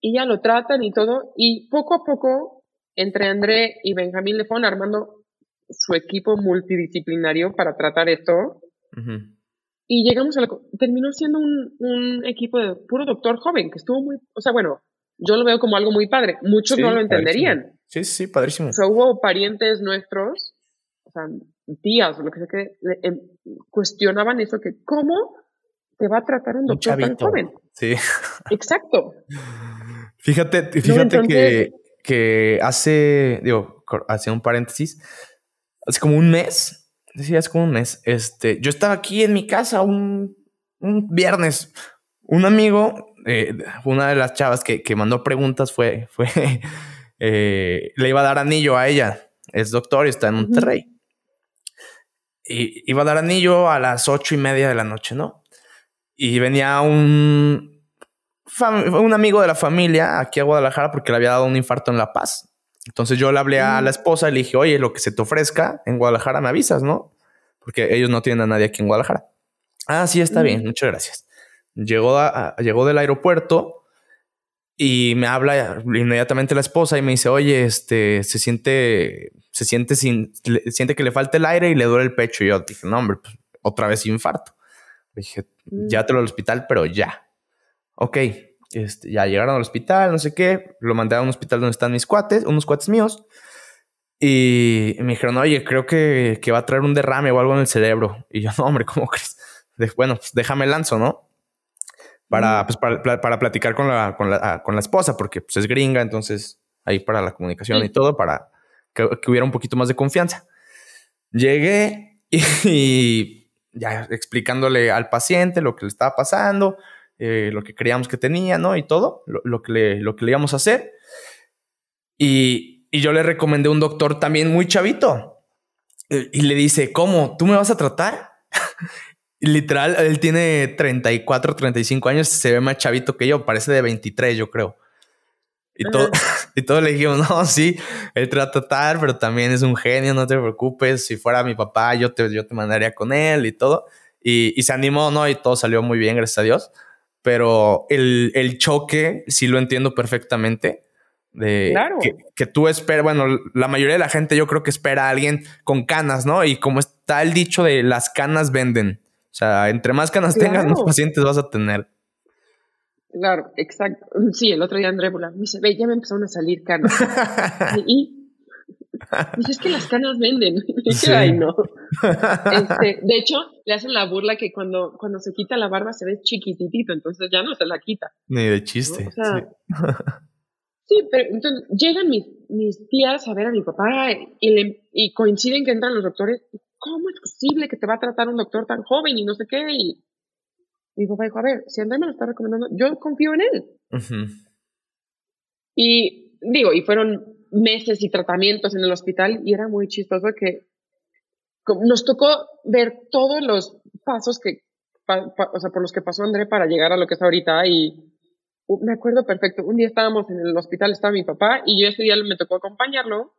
y ya lo tratan y todo, y poco a poco, entre André y Benjamín le fueron armando su equipo multidisciplinario para tratar esto. Y llegamos a la... Terminó siendo un, un, equipo de puro doctor joven, que estuvo muy... O sea, bueno, yo lo veo como algo muy padre. Muchos no lo entenderían. Sí, sí, padrísimo. O sea, hubo parientes nuestros, o sea, tías, lo que sea que em, cuestionaban eso, que cómo te va a tratar un doctor tan joven. Sí. Exacto. Fíjate, fíjate que, que hace, digo, hace un paréntesis, hace como un mes, decía, hace como un mes, este, yo estaba aquí en mi casa un, un viernes, un amigo, eh, una de las chavas que, que mandó preguntas fue, fue eh, le iba a dar anillo a ella, es doctor y está en Monterrey. Y iba a dar anillo a las ocho y media de la noche, ¿no? Y venía un, un amigo de la familia aquí a Guadalajara porque le había dado un infarto en La Paz. Entonces yo le hablé a la esposa y le dije, oye, lo que se te ofrezca en Guadalajara me avisas, ¿no? Porque ellos no tienen a nadie aquí en Guadalajara. Ah, sí, está bien, muchas gracias. Llegó, llegó del aeropuerto y me habla inmediatamente la esposa y me dice, oye, este, se siente, se siente sin, siente que le falta el aire y le duele el pecho. Y yo dije, no, hombre, pues, otra vez infarto. dije, mm. ya te lo al hospital, pero ya. Ok, este, ya llegaron al hospital, no sé qué, lo mandé a un hospital donde están mis cuates, unos cuates míos, y me dijeron, oye, creo que, que va a traer un derrame o algo en el cerebro. Y yo, no, hombre, ¿cómo crees? bueno, pues déjame lanzo, ¿no? Para, pues, para, para, platicar con la, con la, ah, con la esposa, porque pues, es gringa, entonces ahí para la comunicación y todo, para que, hubiera un poquito más de confianza. Llegué y ya explicándole al paciente lo que le estaba pasando, eh, lo que creíamos que tenía, ¿no? Y todo, lo, que, le, lo que le íbamos a hacer. Y, y yo le recomendé un doctor también muy chavito. Y le dice, ¿cómo? ¿Tú me vas a tratar? literal, él tiene 34, 35 años, se ve más chavito que yo, parece de 23, yo creo. Y todo, y todo le dijimos, no, sí, él te va a tratar, pero también es un genio, no te preocupes. Si fuera mi papá, yo te, yo te mandaría con él y todo. Y, y se animó, ¿no? Y todo salió muy bien, gracias a Dios pero el, el choque sí lo entiendo perfectamente. De claro. que, tú esperas, bueno, la mayoría de la gente yo creo que espera a alguien con canas, ¿no? Y como está el dicho de las canas venden, o sea, entre más canas tengas, más pacientes vas a tener. Claro, exacto. Sí, el otro día André me dice, ve, ya me empezaron a salir canas. y Dice, es que las canas venden. Ay, no. Este, de hecho, le hacen la burla que cuando, cuando se quita la barba se ve chiquititito, entonces ya no se la quita. Ni de chiste. sí. pero entonces llegan mis, mis tías a ver a mi papá y, le, y coinciden que entran los doctores. ¿Cómo es posible que te va a tratar un doctor tan joven y no sé qué? Y mi papá dijo, a ver, si André me lo está recomendando, yo confío en él. Y digo, y fueron meses y tratamientos en el hospital y era muy chistoso que nos tocó ver todos los pasos que, o sea, por los que pasó André para llegar a lo que es ahorita y me acuerdo perfecto, un día estábamos en el hospital, estaba mi papá y yo ese día me tocó acompañarlo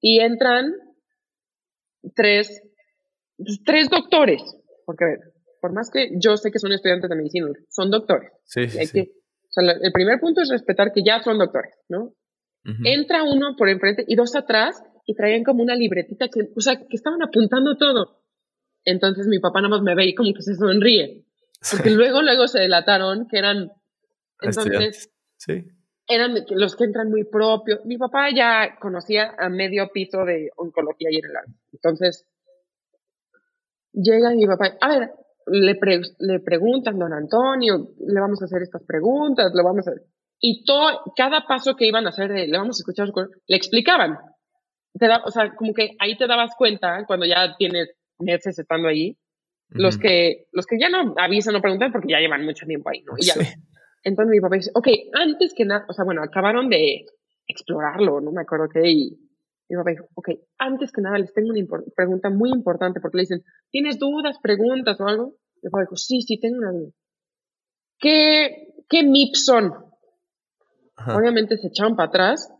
y entran tres, pues, tres doctores, porque por más que yo sé que son estudiantes de medicina, son doctores. Sí, sí, o sea, el primer punto es respetar que ya son doctores, ¿no? Entra uno por enfrente y dos atrás y traían como una libretita que, o sea, que estaban apuntando todo. Entonces mi papá nada más me ve y como que se sonríe. Porque luego, luego se delataron que eran, entonces, sí. eran los que entran muy propios. Mi papá ya conocía a medio piso de oncología y en el Entonces, llega mi papá, a ver, le, le preguntan, don Antonio, le vamos a hacer estas preguntas, lo vamos a y todo, cada paso que iban a hacer, le vamos a escuchar, le explicaban. Te da, o sea, como que ahí te dabas cuenta cuando ya tienes meses estando ahí, los que, los que ya no avisan o preguntan porque ya llevan mucho tiempo ahí, ¿no? Y ya, Entonces mi papá dice, ok, antes que nada, o sea, bueno, acabaron de explorarlo, no me acuerdo qué, y mi papá dijo, ok, antes que nada les tengo una pregunta muy importante porque le dicen, ¿tienes dudas, preguntas o algo? El papá dijo, sí, sí, tengo una duda. ¿Qué, qué MIP son? Obviamente se echaron para atrás,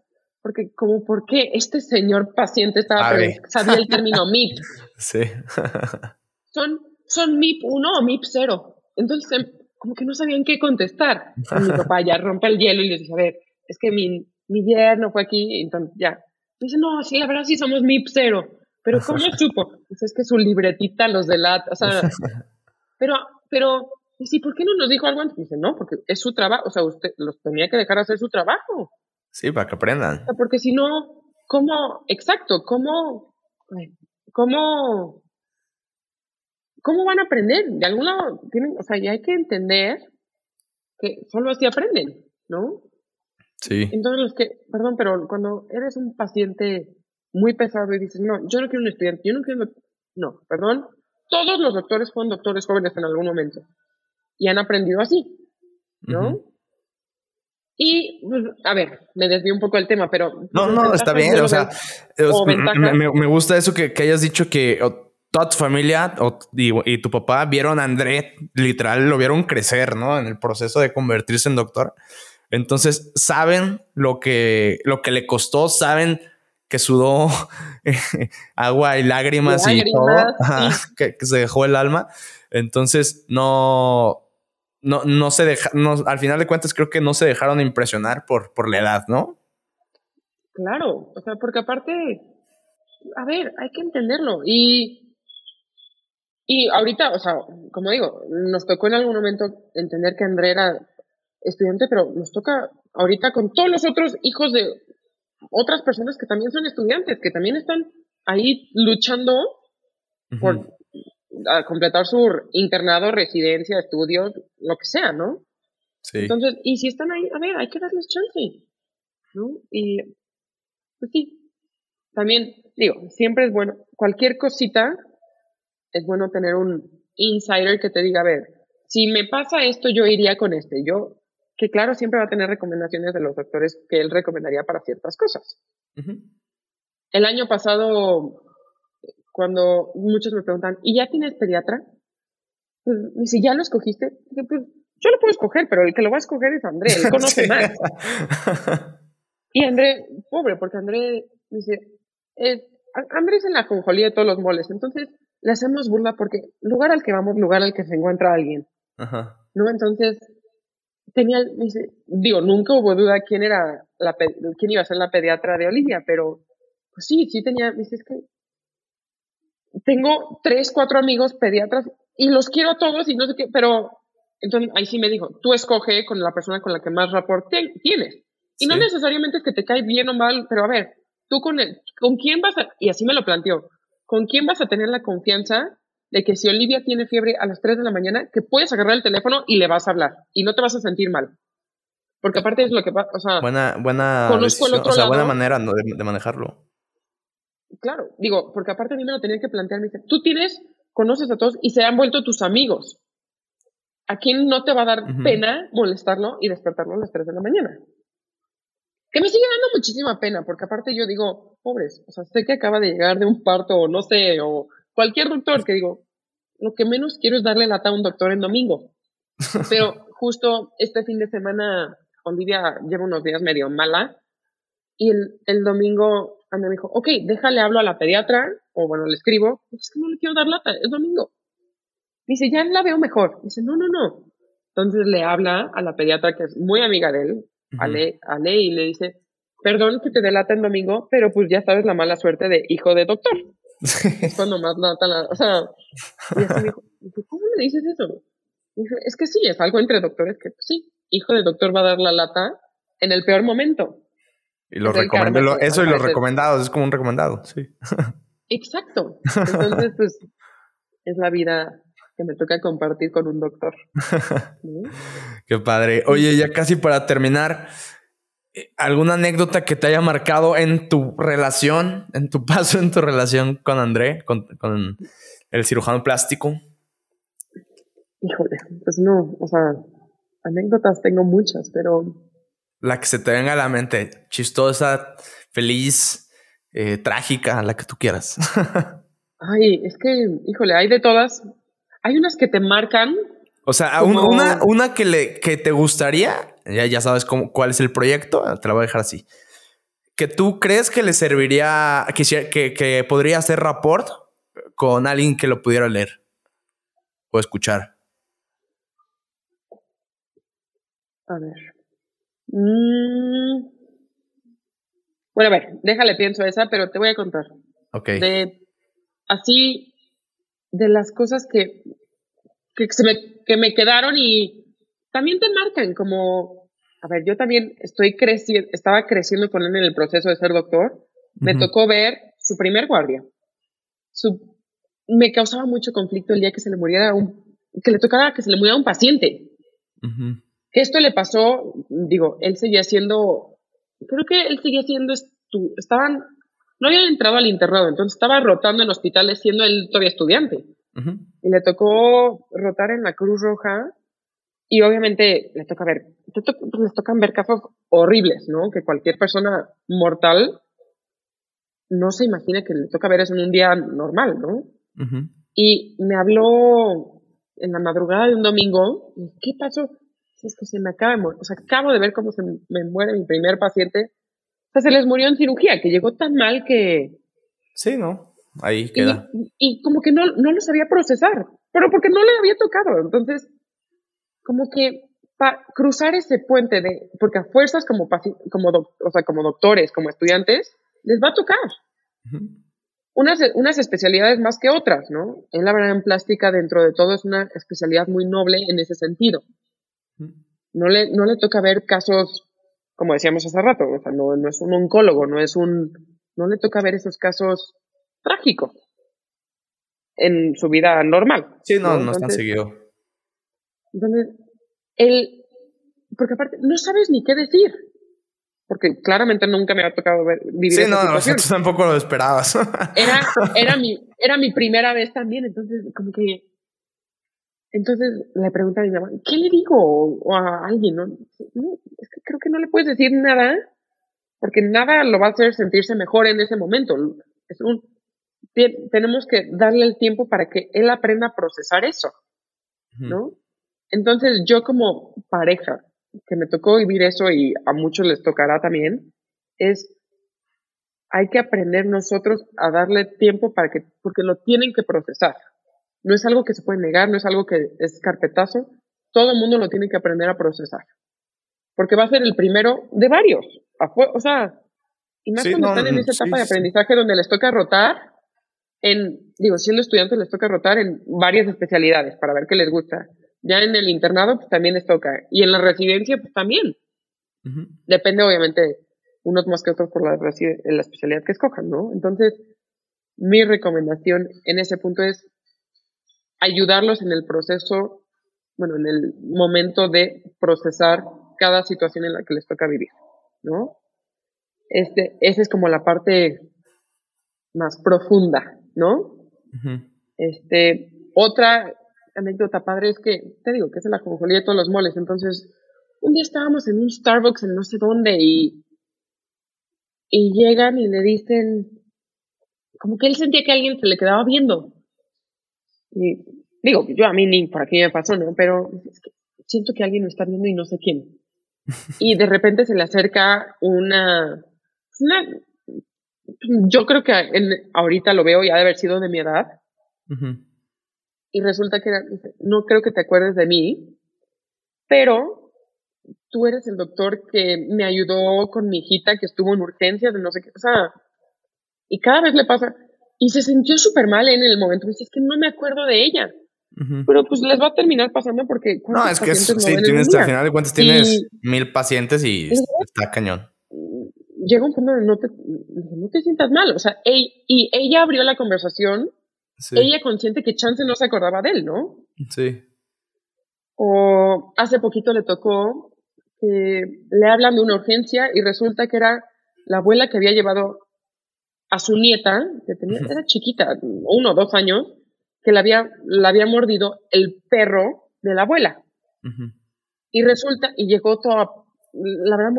porque como, ¿por qué este señor paciente estaba, sabía el término MIP? Sí. son, son MIP 1 o MIP 0. Entonces, em, como que no sabían qué contestar. Y mi papá ya rompe el hielo y les dice, a ver, es que mi, mi yerno fue aquí, entonces ya. Dice, no, sí, la verdad sí somos MIP 0. Pero ¿cómo supo? Dice, es que su libretita los delata, o sea, pero, pero, y sí, ¿por qué no nos dijo algo antes? Dice, no, porque es su trabajo, o sea, usted los tenía que dejar hacer su trabajo. Sí, para que aprendan. porque si no, ¿cómo, exacto, cómo, cómo, cómo van a aprender? De algún lado, tienen, o sea, ya hay que entender que solo así aprenden, ¿no? Sí. Entonces, los que, perdón, pero cuando eres un paciente muy pesado y dices, no, yo no quiero un estudiante, yo no quiero, no, perdón, todos los doctores fueron doctores jóvenes en algún momento y han aprendido así, ¿no? Y, pues, a ver, me desvío un poco del tema, pero... No, no, está bien, o sea, me, gusta eso que, hayas dicho que toda tu familia y, tu papá vieron a André, literal, lo vieron crecer, ¿no? En el proceso de convertirse en doctor. Entonces, saben lo que, lo que le costó, saben que sudó agua y lágrimas, y todo, que, se dejó el alma. Entonces, no, no, no se deja, no, al final de cuentas creo que no se dejaron impresionar por, por la edad, ¿no? Claro, o sea, porque aparte, a ver, hay que entenderlo. Y, y ahorita, o sea, como digo, nos tocó en algún momento entender que André era estudiante, pero nos toca ahorita con todos los otros hijos de otras personas que también son estudiantes, que también están ahí luchando por completar su internado, residencia, estudios, lo que sea, ¿no? Sí. Entonces, y si están ahí, a ver, hay que darles chance, ¿no? Y, pues sí, también, digo, siempre es bueno, cualquier cosita, es bueno tener un insider que te diga, a ver, si me pasa esto, yo iría con este, yo que claro, siempre va a tener recomendaciones de los doctores que él recomendaría para ciertas cosas. El año pasado, cuando muchos me preguntan, ¿y ya tienes pediatra? Pues, y si ya lo escogiste, pues yo lo puedo escoger, pero el que lo va a escoger es André, él conoce más. y André, pobre, porque André dice, André es en la conjolía de todos los moles, entonces le hacemos burla porque lugar al que vamos, lugar al que se encuentra alguien. ¿No? Entonces, tenía, digo, nunca hubo duda quién era la, quién iba a ser la pediatra de Olivia, pero pues sí, sí tenía, dice, es que tengo tres, cuatro amigos pediatras y los quiero a todos y no sé qué, pero entonces ahí sí me dijo, tú escoge con la persona con la que más rapport tienes. Y no necesariamente es que te cae bien o mal, pero a ver, tú con el, con quién vas a, y así me lo planteó, con quién vas a tener la confianza de que si Olivia tiene fiebre a las 3 de la mañana, que puedes agarrar el teléfono y le vas a hablar y no te vas a sentir mal. Porque aparte es lo que pasa, o sea, buena, buena, o sea, buena manera de, manejarlo. Claro, digo, porque aparte a mí me lo tenía que plantear, me tú tienes, conoces a todos y se han vuelto tus amigos. ¿A quién no te va a dar pena molestarlo y despertarlo a las 3 de la mañana? Que me sigue dando muchísima pena, porque aparte yo digo, pobres, o sea, sé que acaba de llegar de un parto o no sé, o cualquier doctor que digo, lo que menos quiero es darle lata a un doctor en domingo. Pero justo este fin de semana, Olivia lleva unos días medio mala y el, el domingo me dijo, ok, déjale, hablo a la pediatra, o bueno, le escribo, es que no le quiero dar lata, es domingo. Dice, ya la veo mejor. Dice, no, no, no. Entonces le habla a la pediatra que es muy amiga de él, Ale, Ale, y le dice, perdón que te delata en domingo, pero pues ya sabes la mala suerte de hijo de doctor. Es cuando más nota la. O sea, y así me dijo, ¿cómo le dices eso? Dijo, es que sí, es algo entre doctores que pues, sí, hijo de doctor va a dar la lata en el peor momento. Y lo recomendado, eso y los recomendados, es como un recomendado, sí. Exacto. Entonces, pues, es la vida que me toca compartir con un doctor. Qué padre. Oye, ya casi para terminar, eh, ¿Alguna anécdota que te haya marcado en tu relación, en tu paso en tu relación con André, con, el cirujano plástico? Híjole, pues no, o sea, anécdotas tengo muchas, pero... La que se te venga a la mente, chistosa, feliz, eh, trágica, la que tú quieras. Ay, es que, híjole, hay de todas. hay unas que te marcan. O sea, una, una que, le, que te gustaría, ya, ya sabes cómo, cuál es el proyecto, te la voy a dejar así. Que tú crees que le serviría, que, que, que podría hacer rapport con alguien que lo pudiera leer o escuchar. A ver. Mm. Bueno, a ver, déjale pienso esa, pero te voy a contar. Ok. De, así, de las cosas que, que, se me, que me quedaron y también te marcan como, a ver, yo también estoy creciendo, estaba creciendo con él en el proceso de ser doctor. Me tocó ver su primer guardia. Su, me causaba mucho conflicto el día que se le muriera un, que le tocaba que se le muriera un paciente. Esto le pasó, digo, él seguía siendo, creo que él seguía siendo, estaban, no había entrado al internado, entonces estaba rotando en hospitales siendo él todavía estudiante. Y le tocó rotar en la Cruz Roja y obviamente le toca ver, les tocan ver casos horribles, ¿no? Que cualquier persona mortal no se imagina que le toca ver eso en un día normal, ¿no? Y me habló en la madrugada de un domingo, ¿qué pasó? Es que se me acaba de morir, o sea, acabo de ver cómo se me muere mi primer paciente. O sea, se les murió en cirugía, que llegó tan mal que... Sí, ¿no? Ahí queda. Y, como que no, no lo sabía procesar, pero porque no le había tocado. Entonces, como que para cruzar ese puente de, porque a fuerzas como, como, o sea, como doctores, como estudiantes, les va a tocar unas, unas especialidades más que otras, ¿no? En la verdad, en plástica, dentro de todo, es una especialidad muy noble en ese sentido. No le, no le toca ver casos, como decíamos hace rato, o sea, no, no es un oncólogo, no es un, no le toca ver esos casos trágicos en su vida normal. Sí, no, no, están seguidos. Entonces, él, porque aparte, no sabes ni qué decir porque claramente nunca me había tocado ver, vivir sí, no, tú tampoco lo esperabas. Era, era, mi, era mi primera vez también, entonces como que... Entonces le pregunta a mi mamá, ¿qué le digo? O a alguien, ¿no? es que creo que no le puedes decir nada, porque nada lo va a hacer sentirse mejor en ese momento. Es un, tenemos que darle el tiempo para que él aprenda a procesar eso, ¿no? Entonces yo como pareja, que me tocó vivir eso y a muchos les tocará también, es hay que aprender nosotros a darle tiempo para que, porque lo tienen que procesar. No es algo que se puede negar, no es algo que es carpetazo, todo el mundo lo tiene que aprender a procesar. Porque va a ser el primero de varios. O sea, y más cuando están en esa etapa de aprendizaje donde les toca rotar en, digo, siendo estudiantes les toca rotar en varias especialidades para ver qué les gusta. Ya en el internado, pues también les toca. Y en la residencia, pues también. Depende, obviamente, unos más que otros por la, la especialidad que escojan, ¿no? Entonces, mi recomendación en ese punto es ayudarlos en el proceso, bueno, en el momento de procesar cada situación en la que les toca vivir, ¿no? Este, esa es como la parte más profunda, ¿no? Este, otra anécdota padre es que, te digo, que es la ajonjolí de todos los moles. Entonces, un día estábamos en un Starbucks en no sé dónde y, y llegan y le dicen, como que él sentía que alguien se le quedaba viendo. Y digo, yo a mí ni por aquí me pasó, ¿no? Pero siento que alguien me está viendo y no sé quién. Y de repente se le acerca una, una yo creo que en, ahorita lo veo y ha de haber sido de mi edad y resulta que no creo que te acuerdes de mí, pero tú eres el doctor que me ayudó con mi hijita que estuvo en urgencias, de no sé qué, o sea, y cada vez le pasa, y se sintió súper mal en el momento, dice, es que no me acuerdo de ella. Pero pues les va a terminar pasando porque... No, es que sí, tienes, al final de cuentas tienes mil pacientes y está cañón. Llega un punto donde no te, no te sientas mal, o sea, y ella abrió la conversación ella consciente que Chance no se acordaba de él, ¿no? Sí. O hace poquito le tocó que le hablan de una urgencia y resulta que era la abuela que había llevado a su nieta, que tenía, era chiquita, uno o dos años, que la había, la había mordido el perro de la abuela. Y resulta, y llegó toda, la verdad,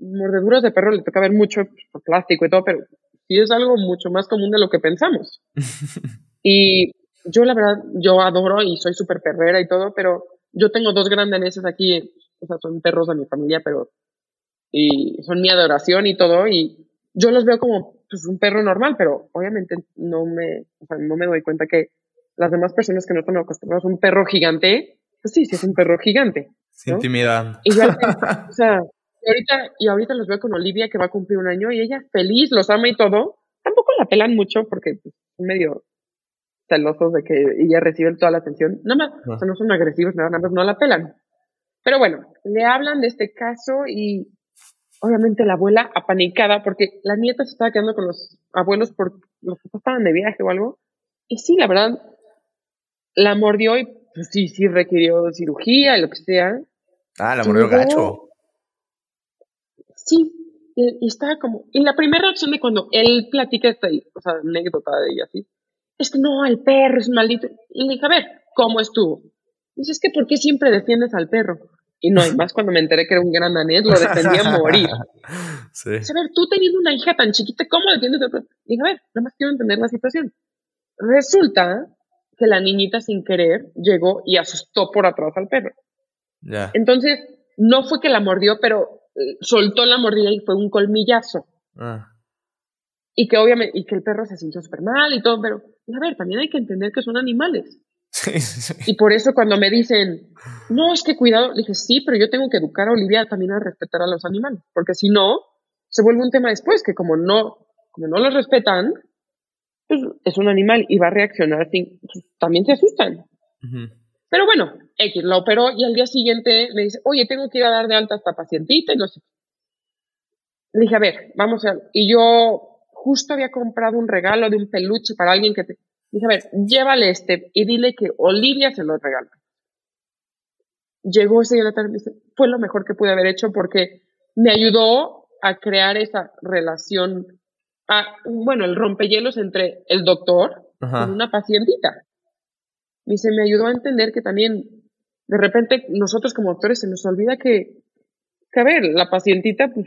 mordeduras de perro le toca ver mucho pues, plástico y todo, pero sí es algo mucho más común de lo que pensamos. Y yo la verdad, yo adoro y soy súper perrera y todo, pero yo tengo dos grandes aquí, o sea, son perros de mi familia, pero y son mi adoración y todo, y yo los veo como pues, un perro normal, pero obviamente no me, o sea, no me doy cuenta que las demás personas que no están acostumbradas a un perro gigante, pues sí, sí es un perro gigante. Sin intimidad. Y o sea, y ahorita, y ahorita los veo con Olivia, que va a cumplir un año, y ella feliz, los ama y todo. Tampoco la pelan mucho porque pues, son medio celosos de que ella recibe toda la atención. Nada más, o sea, no son agresivos, nada, nada más no la pelan. Pero bueno, le hablan de este caso y obviamente la abuela apanicada porque la nieta se estaba quedando con los abuelos porque los papás estaban de viaje o algo. Y sí, la verdad, la mordió y pues sí, sí requirió cirugía y lo que sea. Ah, la mordió gacho. Sí, y, estaba como, y la primera reacción de cuando él platica esta o sea, anécdota de ella, así, es que no, el perro es maldito. Y le dije, a ver, ¿cómo estuvo? Dice, es que ¿por qué siempre defiendes al perro? Y no, y más cuando me enteré que era un gran danés, lo defendía a morir. Sí. a ver, tú teniendo una hija tan chiquita, ¿cómo defiendes perro? Dije, a ver, nada más quiero entender la situación. Resulta que la niñita sin querer llegó y asustó por atrás al perro. Ya. Entonces, no fue que la mordió, pero eh, soltó la mordida y fue un colmillazo. Ah. Y que obviamente, y que el perro se sintió súper mal y todo, pero, a ver, también hay que entender que son animales. Y por eso cuando me dicen, no, es que cuidado, dije, sí, pero yo tengo que educar a Olivia también a respetar a los animales, porque si no, se vuelve un tema después, que como no, como no los respetan, pues es un animal y va a reaccionar, sin, pues, también se asustan. Pero bueno, X la operó y al día siguiente me dice, oye, tengo que ir a dar de alta a esta pacientita y no sé. Le dije, a ver, vamos a... Y yo justo había comprado un regalo de un peluche para alguien que te... Dije, a ver, llévale este y dile que Olivia se lo regala. Llegó ese día de la tarde y dice, fue lo mejor que pude haber hecho porque me ayudó a crear esa relación, a, bueno, el rompehielos entre el doctor y una pacientita. Me dice, me ayudó a entender que también, de repente, nosotros como doctores se nos olvida que, que a ver, la pacientita, pues,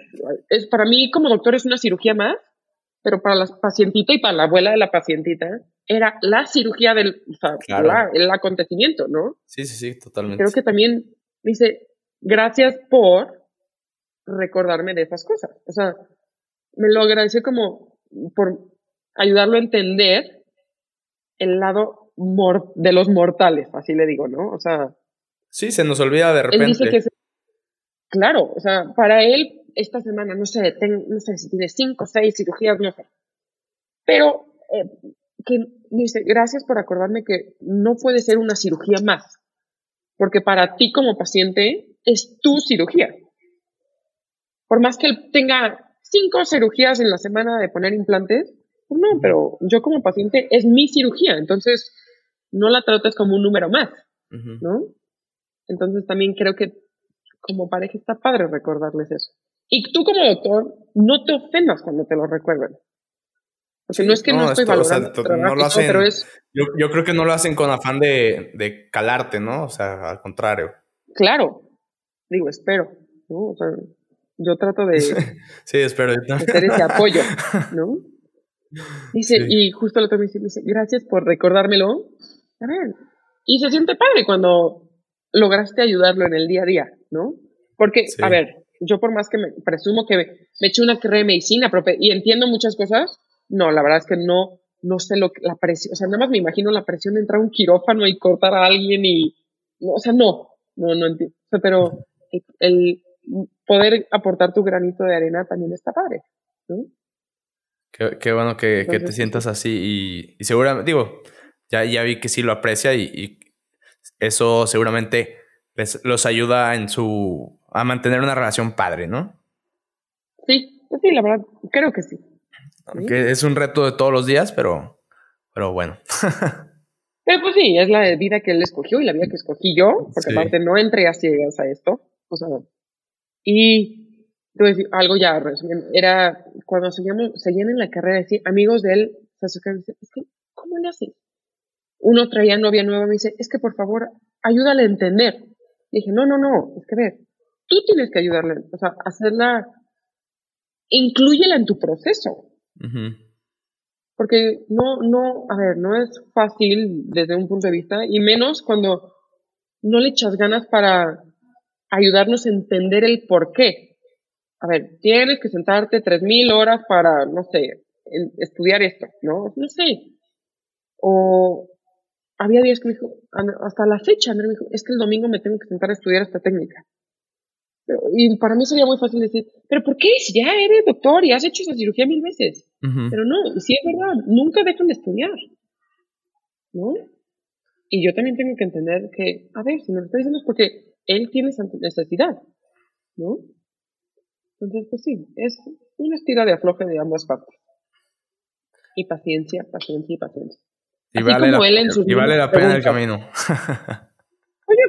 es, para mí como doctor es una cirugía más, pero para la pacientita y para la abuela de la pacientita era la cirugía del el acontecimiento, ¿no? Sí, sí, sí, totalmente. Creo que también dice, gracias por recordarme de esas cosas. O sea, me lo agradeció como por ayudarlo a entender el lado de los mortales, así le digo, ¿no? O sea... Sí, se nos olvida de repente. dice que claro, o sea, para él esta semana, no sé, no sé si tiene cinco o seis cirugías, no sé. Pero eh, que dice, gracias por acordarme que no puede ser una cirugía más, porque para ti como paciente es tu cirugía. Por más que él tenga cinco cirugías en la semana de poner implantes, pues no, pero yo como paciente es mi cirugía, entonces no la tratas como un número más, ¿no? Entonces también creo que como pareja está padre recordarles eso. Y tú como doctor, no te ofendas cuando te lo recuerden. Porque no es que no, estoy valorando no lo hacen, pero es... Yo, yo, creo que no lo hacen con afán de, de, calarte, ¿no? O sea, al contrario. Cladigo, espero, ¿no? O sea, yo trato de... sí, espero. De hacer ese apoyo, ¿no? Dice, y justo el otro me dice, dice, gracias por recordármelo. A ver, y se siente padre cuando lograste ayudarlo en el día a día, ¿no? Porque, a ver, yo por más que me presumo que me eché una carrera de medicina y entiendo muchas cosas, no, la verdad es que no, no sé lo que, la presión, o sea, nada más me imagino la presión de entrar a un quirófano y cortar a alguien y, o sea, no, no, no entiendo. pero el, poder aportar tu granito de arena también está padre, ¿no? Qué, bueno que, que, te sientas así y, y seguramente, digo, ya, ya vi que sí lo aprecia y, y eso seguramente les, los ayuda en su a mantener una relación padre, ¿no? Sí, pues sí, la verdad, creo que sí. Aunque es un reto de todos los días, pero, pero bueno. pero pues sí, es la vida que él escogió y la vida que escogí yo, porque aparte no entré a ciegas a esto. O sea, y decir algo ya era cuando seguíamos, seguían en la carrera, decir, amigos de él se acercan y dicen, es que, ¿cómo le haces? Uno traía novia nueva, me dice, es que por favor, ayúdale a entender. dije, no, no, no, es que ver, tú tienes que ayudarle, o sea, hacerla, incluyela en tu proceso. Porque no, no, a ver, no es fácil desde un punto de vista, y menos cuando no le echas ganas para ayudarnos a entender el por qué. A ver, tienes que sentarte tres mil horas para, no sé, estudiar esto, ¿no? No sé. O había días que me dijo, hasta la fecha, me dijo, es que el domingo me tengo que sentar a estudiar esta técnica. Y para mí sería muy fácil decir, pero ¿por qué? Si ya eres doctor y has hecho esa cirugía mil veces. Pero no, si es verdad, nunca dejan de estudiar. ¿No? Y yo también tengo que entender que, a ver, si me lo está diciendo es porque él tiene esa necesidad. ¿No? Entonces, pues sí, es una estira de afloje de ambas partes. Y paciencia, paciencia y paciencia. Y vale, la, y vale la pena el camino.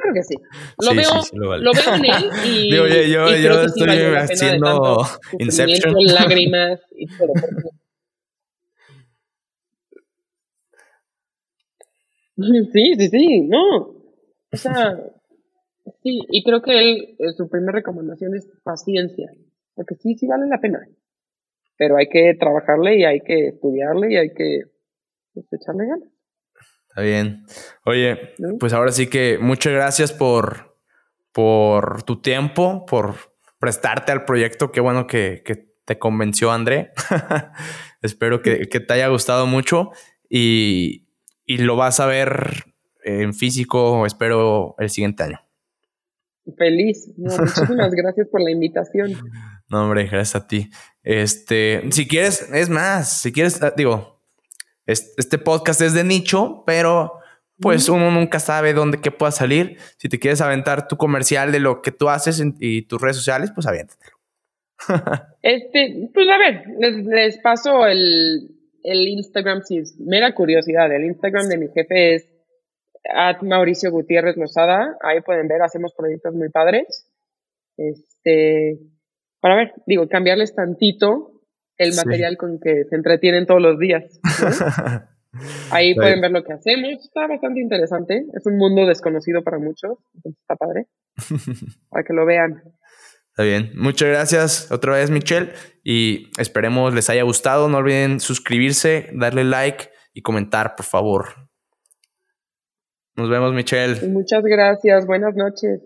Creo que sí. Lo, veo, lo, veo en él y. Digo, yo, yo, yo estoy haciendo Inception. lágrimas y todo. Sí, sí, sí, no. O sea, sí, y creo que él, eh, su primera recomendación es paciencia, porque sí, sí vale la pena. Pero hay que trabajarle y hay que estudiarle y hay que pues, echarle ganas. Está bien. Oye, pues ahora sí que muchas gracias por, por tu tiempo, por prestarte al proyecto. Qué bueno que, te convenció, André. Espero que, te haya gustado mucho y, lo vas a ver en físico, espero, el siguiente año. Feliz. muchísimas gracias por la invitación. No, hombre, gracias a ti. Este, si quieres, es más, si quieres, ah, digo, este podcast es de nicho, pero pues uno nunca sabe dónde qué pueda salir. Si te quieres aventar tu comercial de lo que tú haces y tus redes sociales, pues aviéntatelo. este, pues a ver, les, paso el, Instagram si es mera curiosidad. El Instagram de mi jefe es at Mauricio Gutiérrez Lozada. Ahí pueden ver, hacemos proyectos muy padres. Este, para ver, digo, cambiarles tantito el material con que se entretienen todos los días. Ahí pueden ver lo que hacemos. Está bastante interesante. Es un mundo desconocido para muchos. está padre. para que lo vean. Está bien. Muchas gracias otra vez, Michelle. Y esperemos les haya gustado. No olviden suscribirse, darle like y comentar, por favor. Nos vemos, Michelle. Muchas gracias. Buenas noches.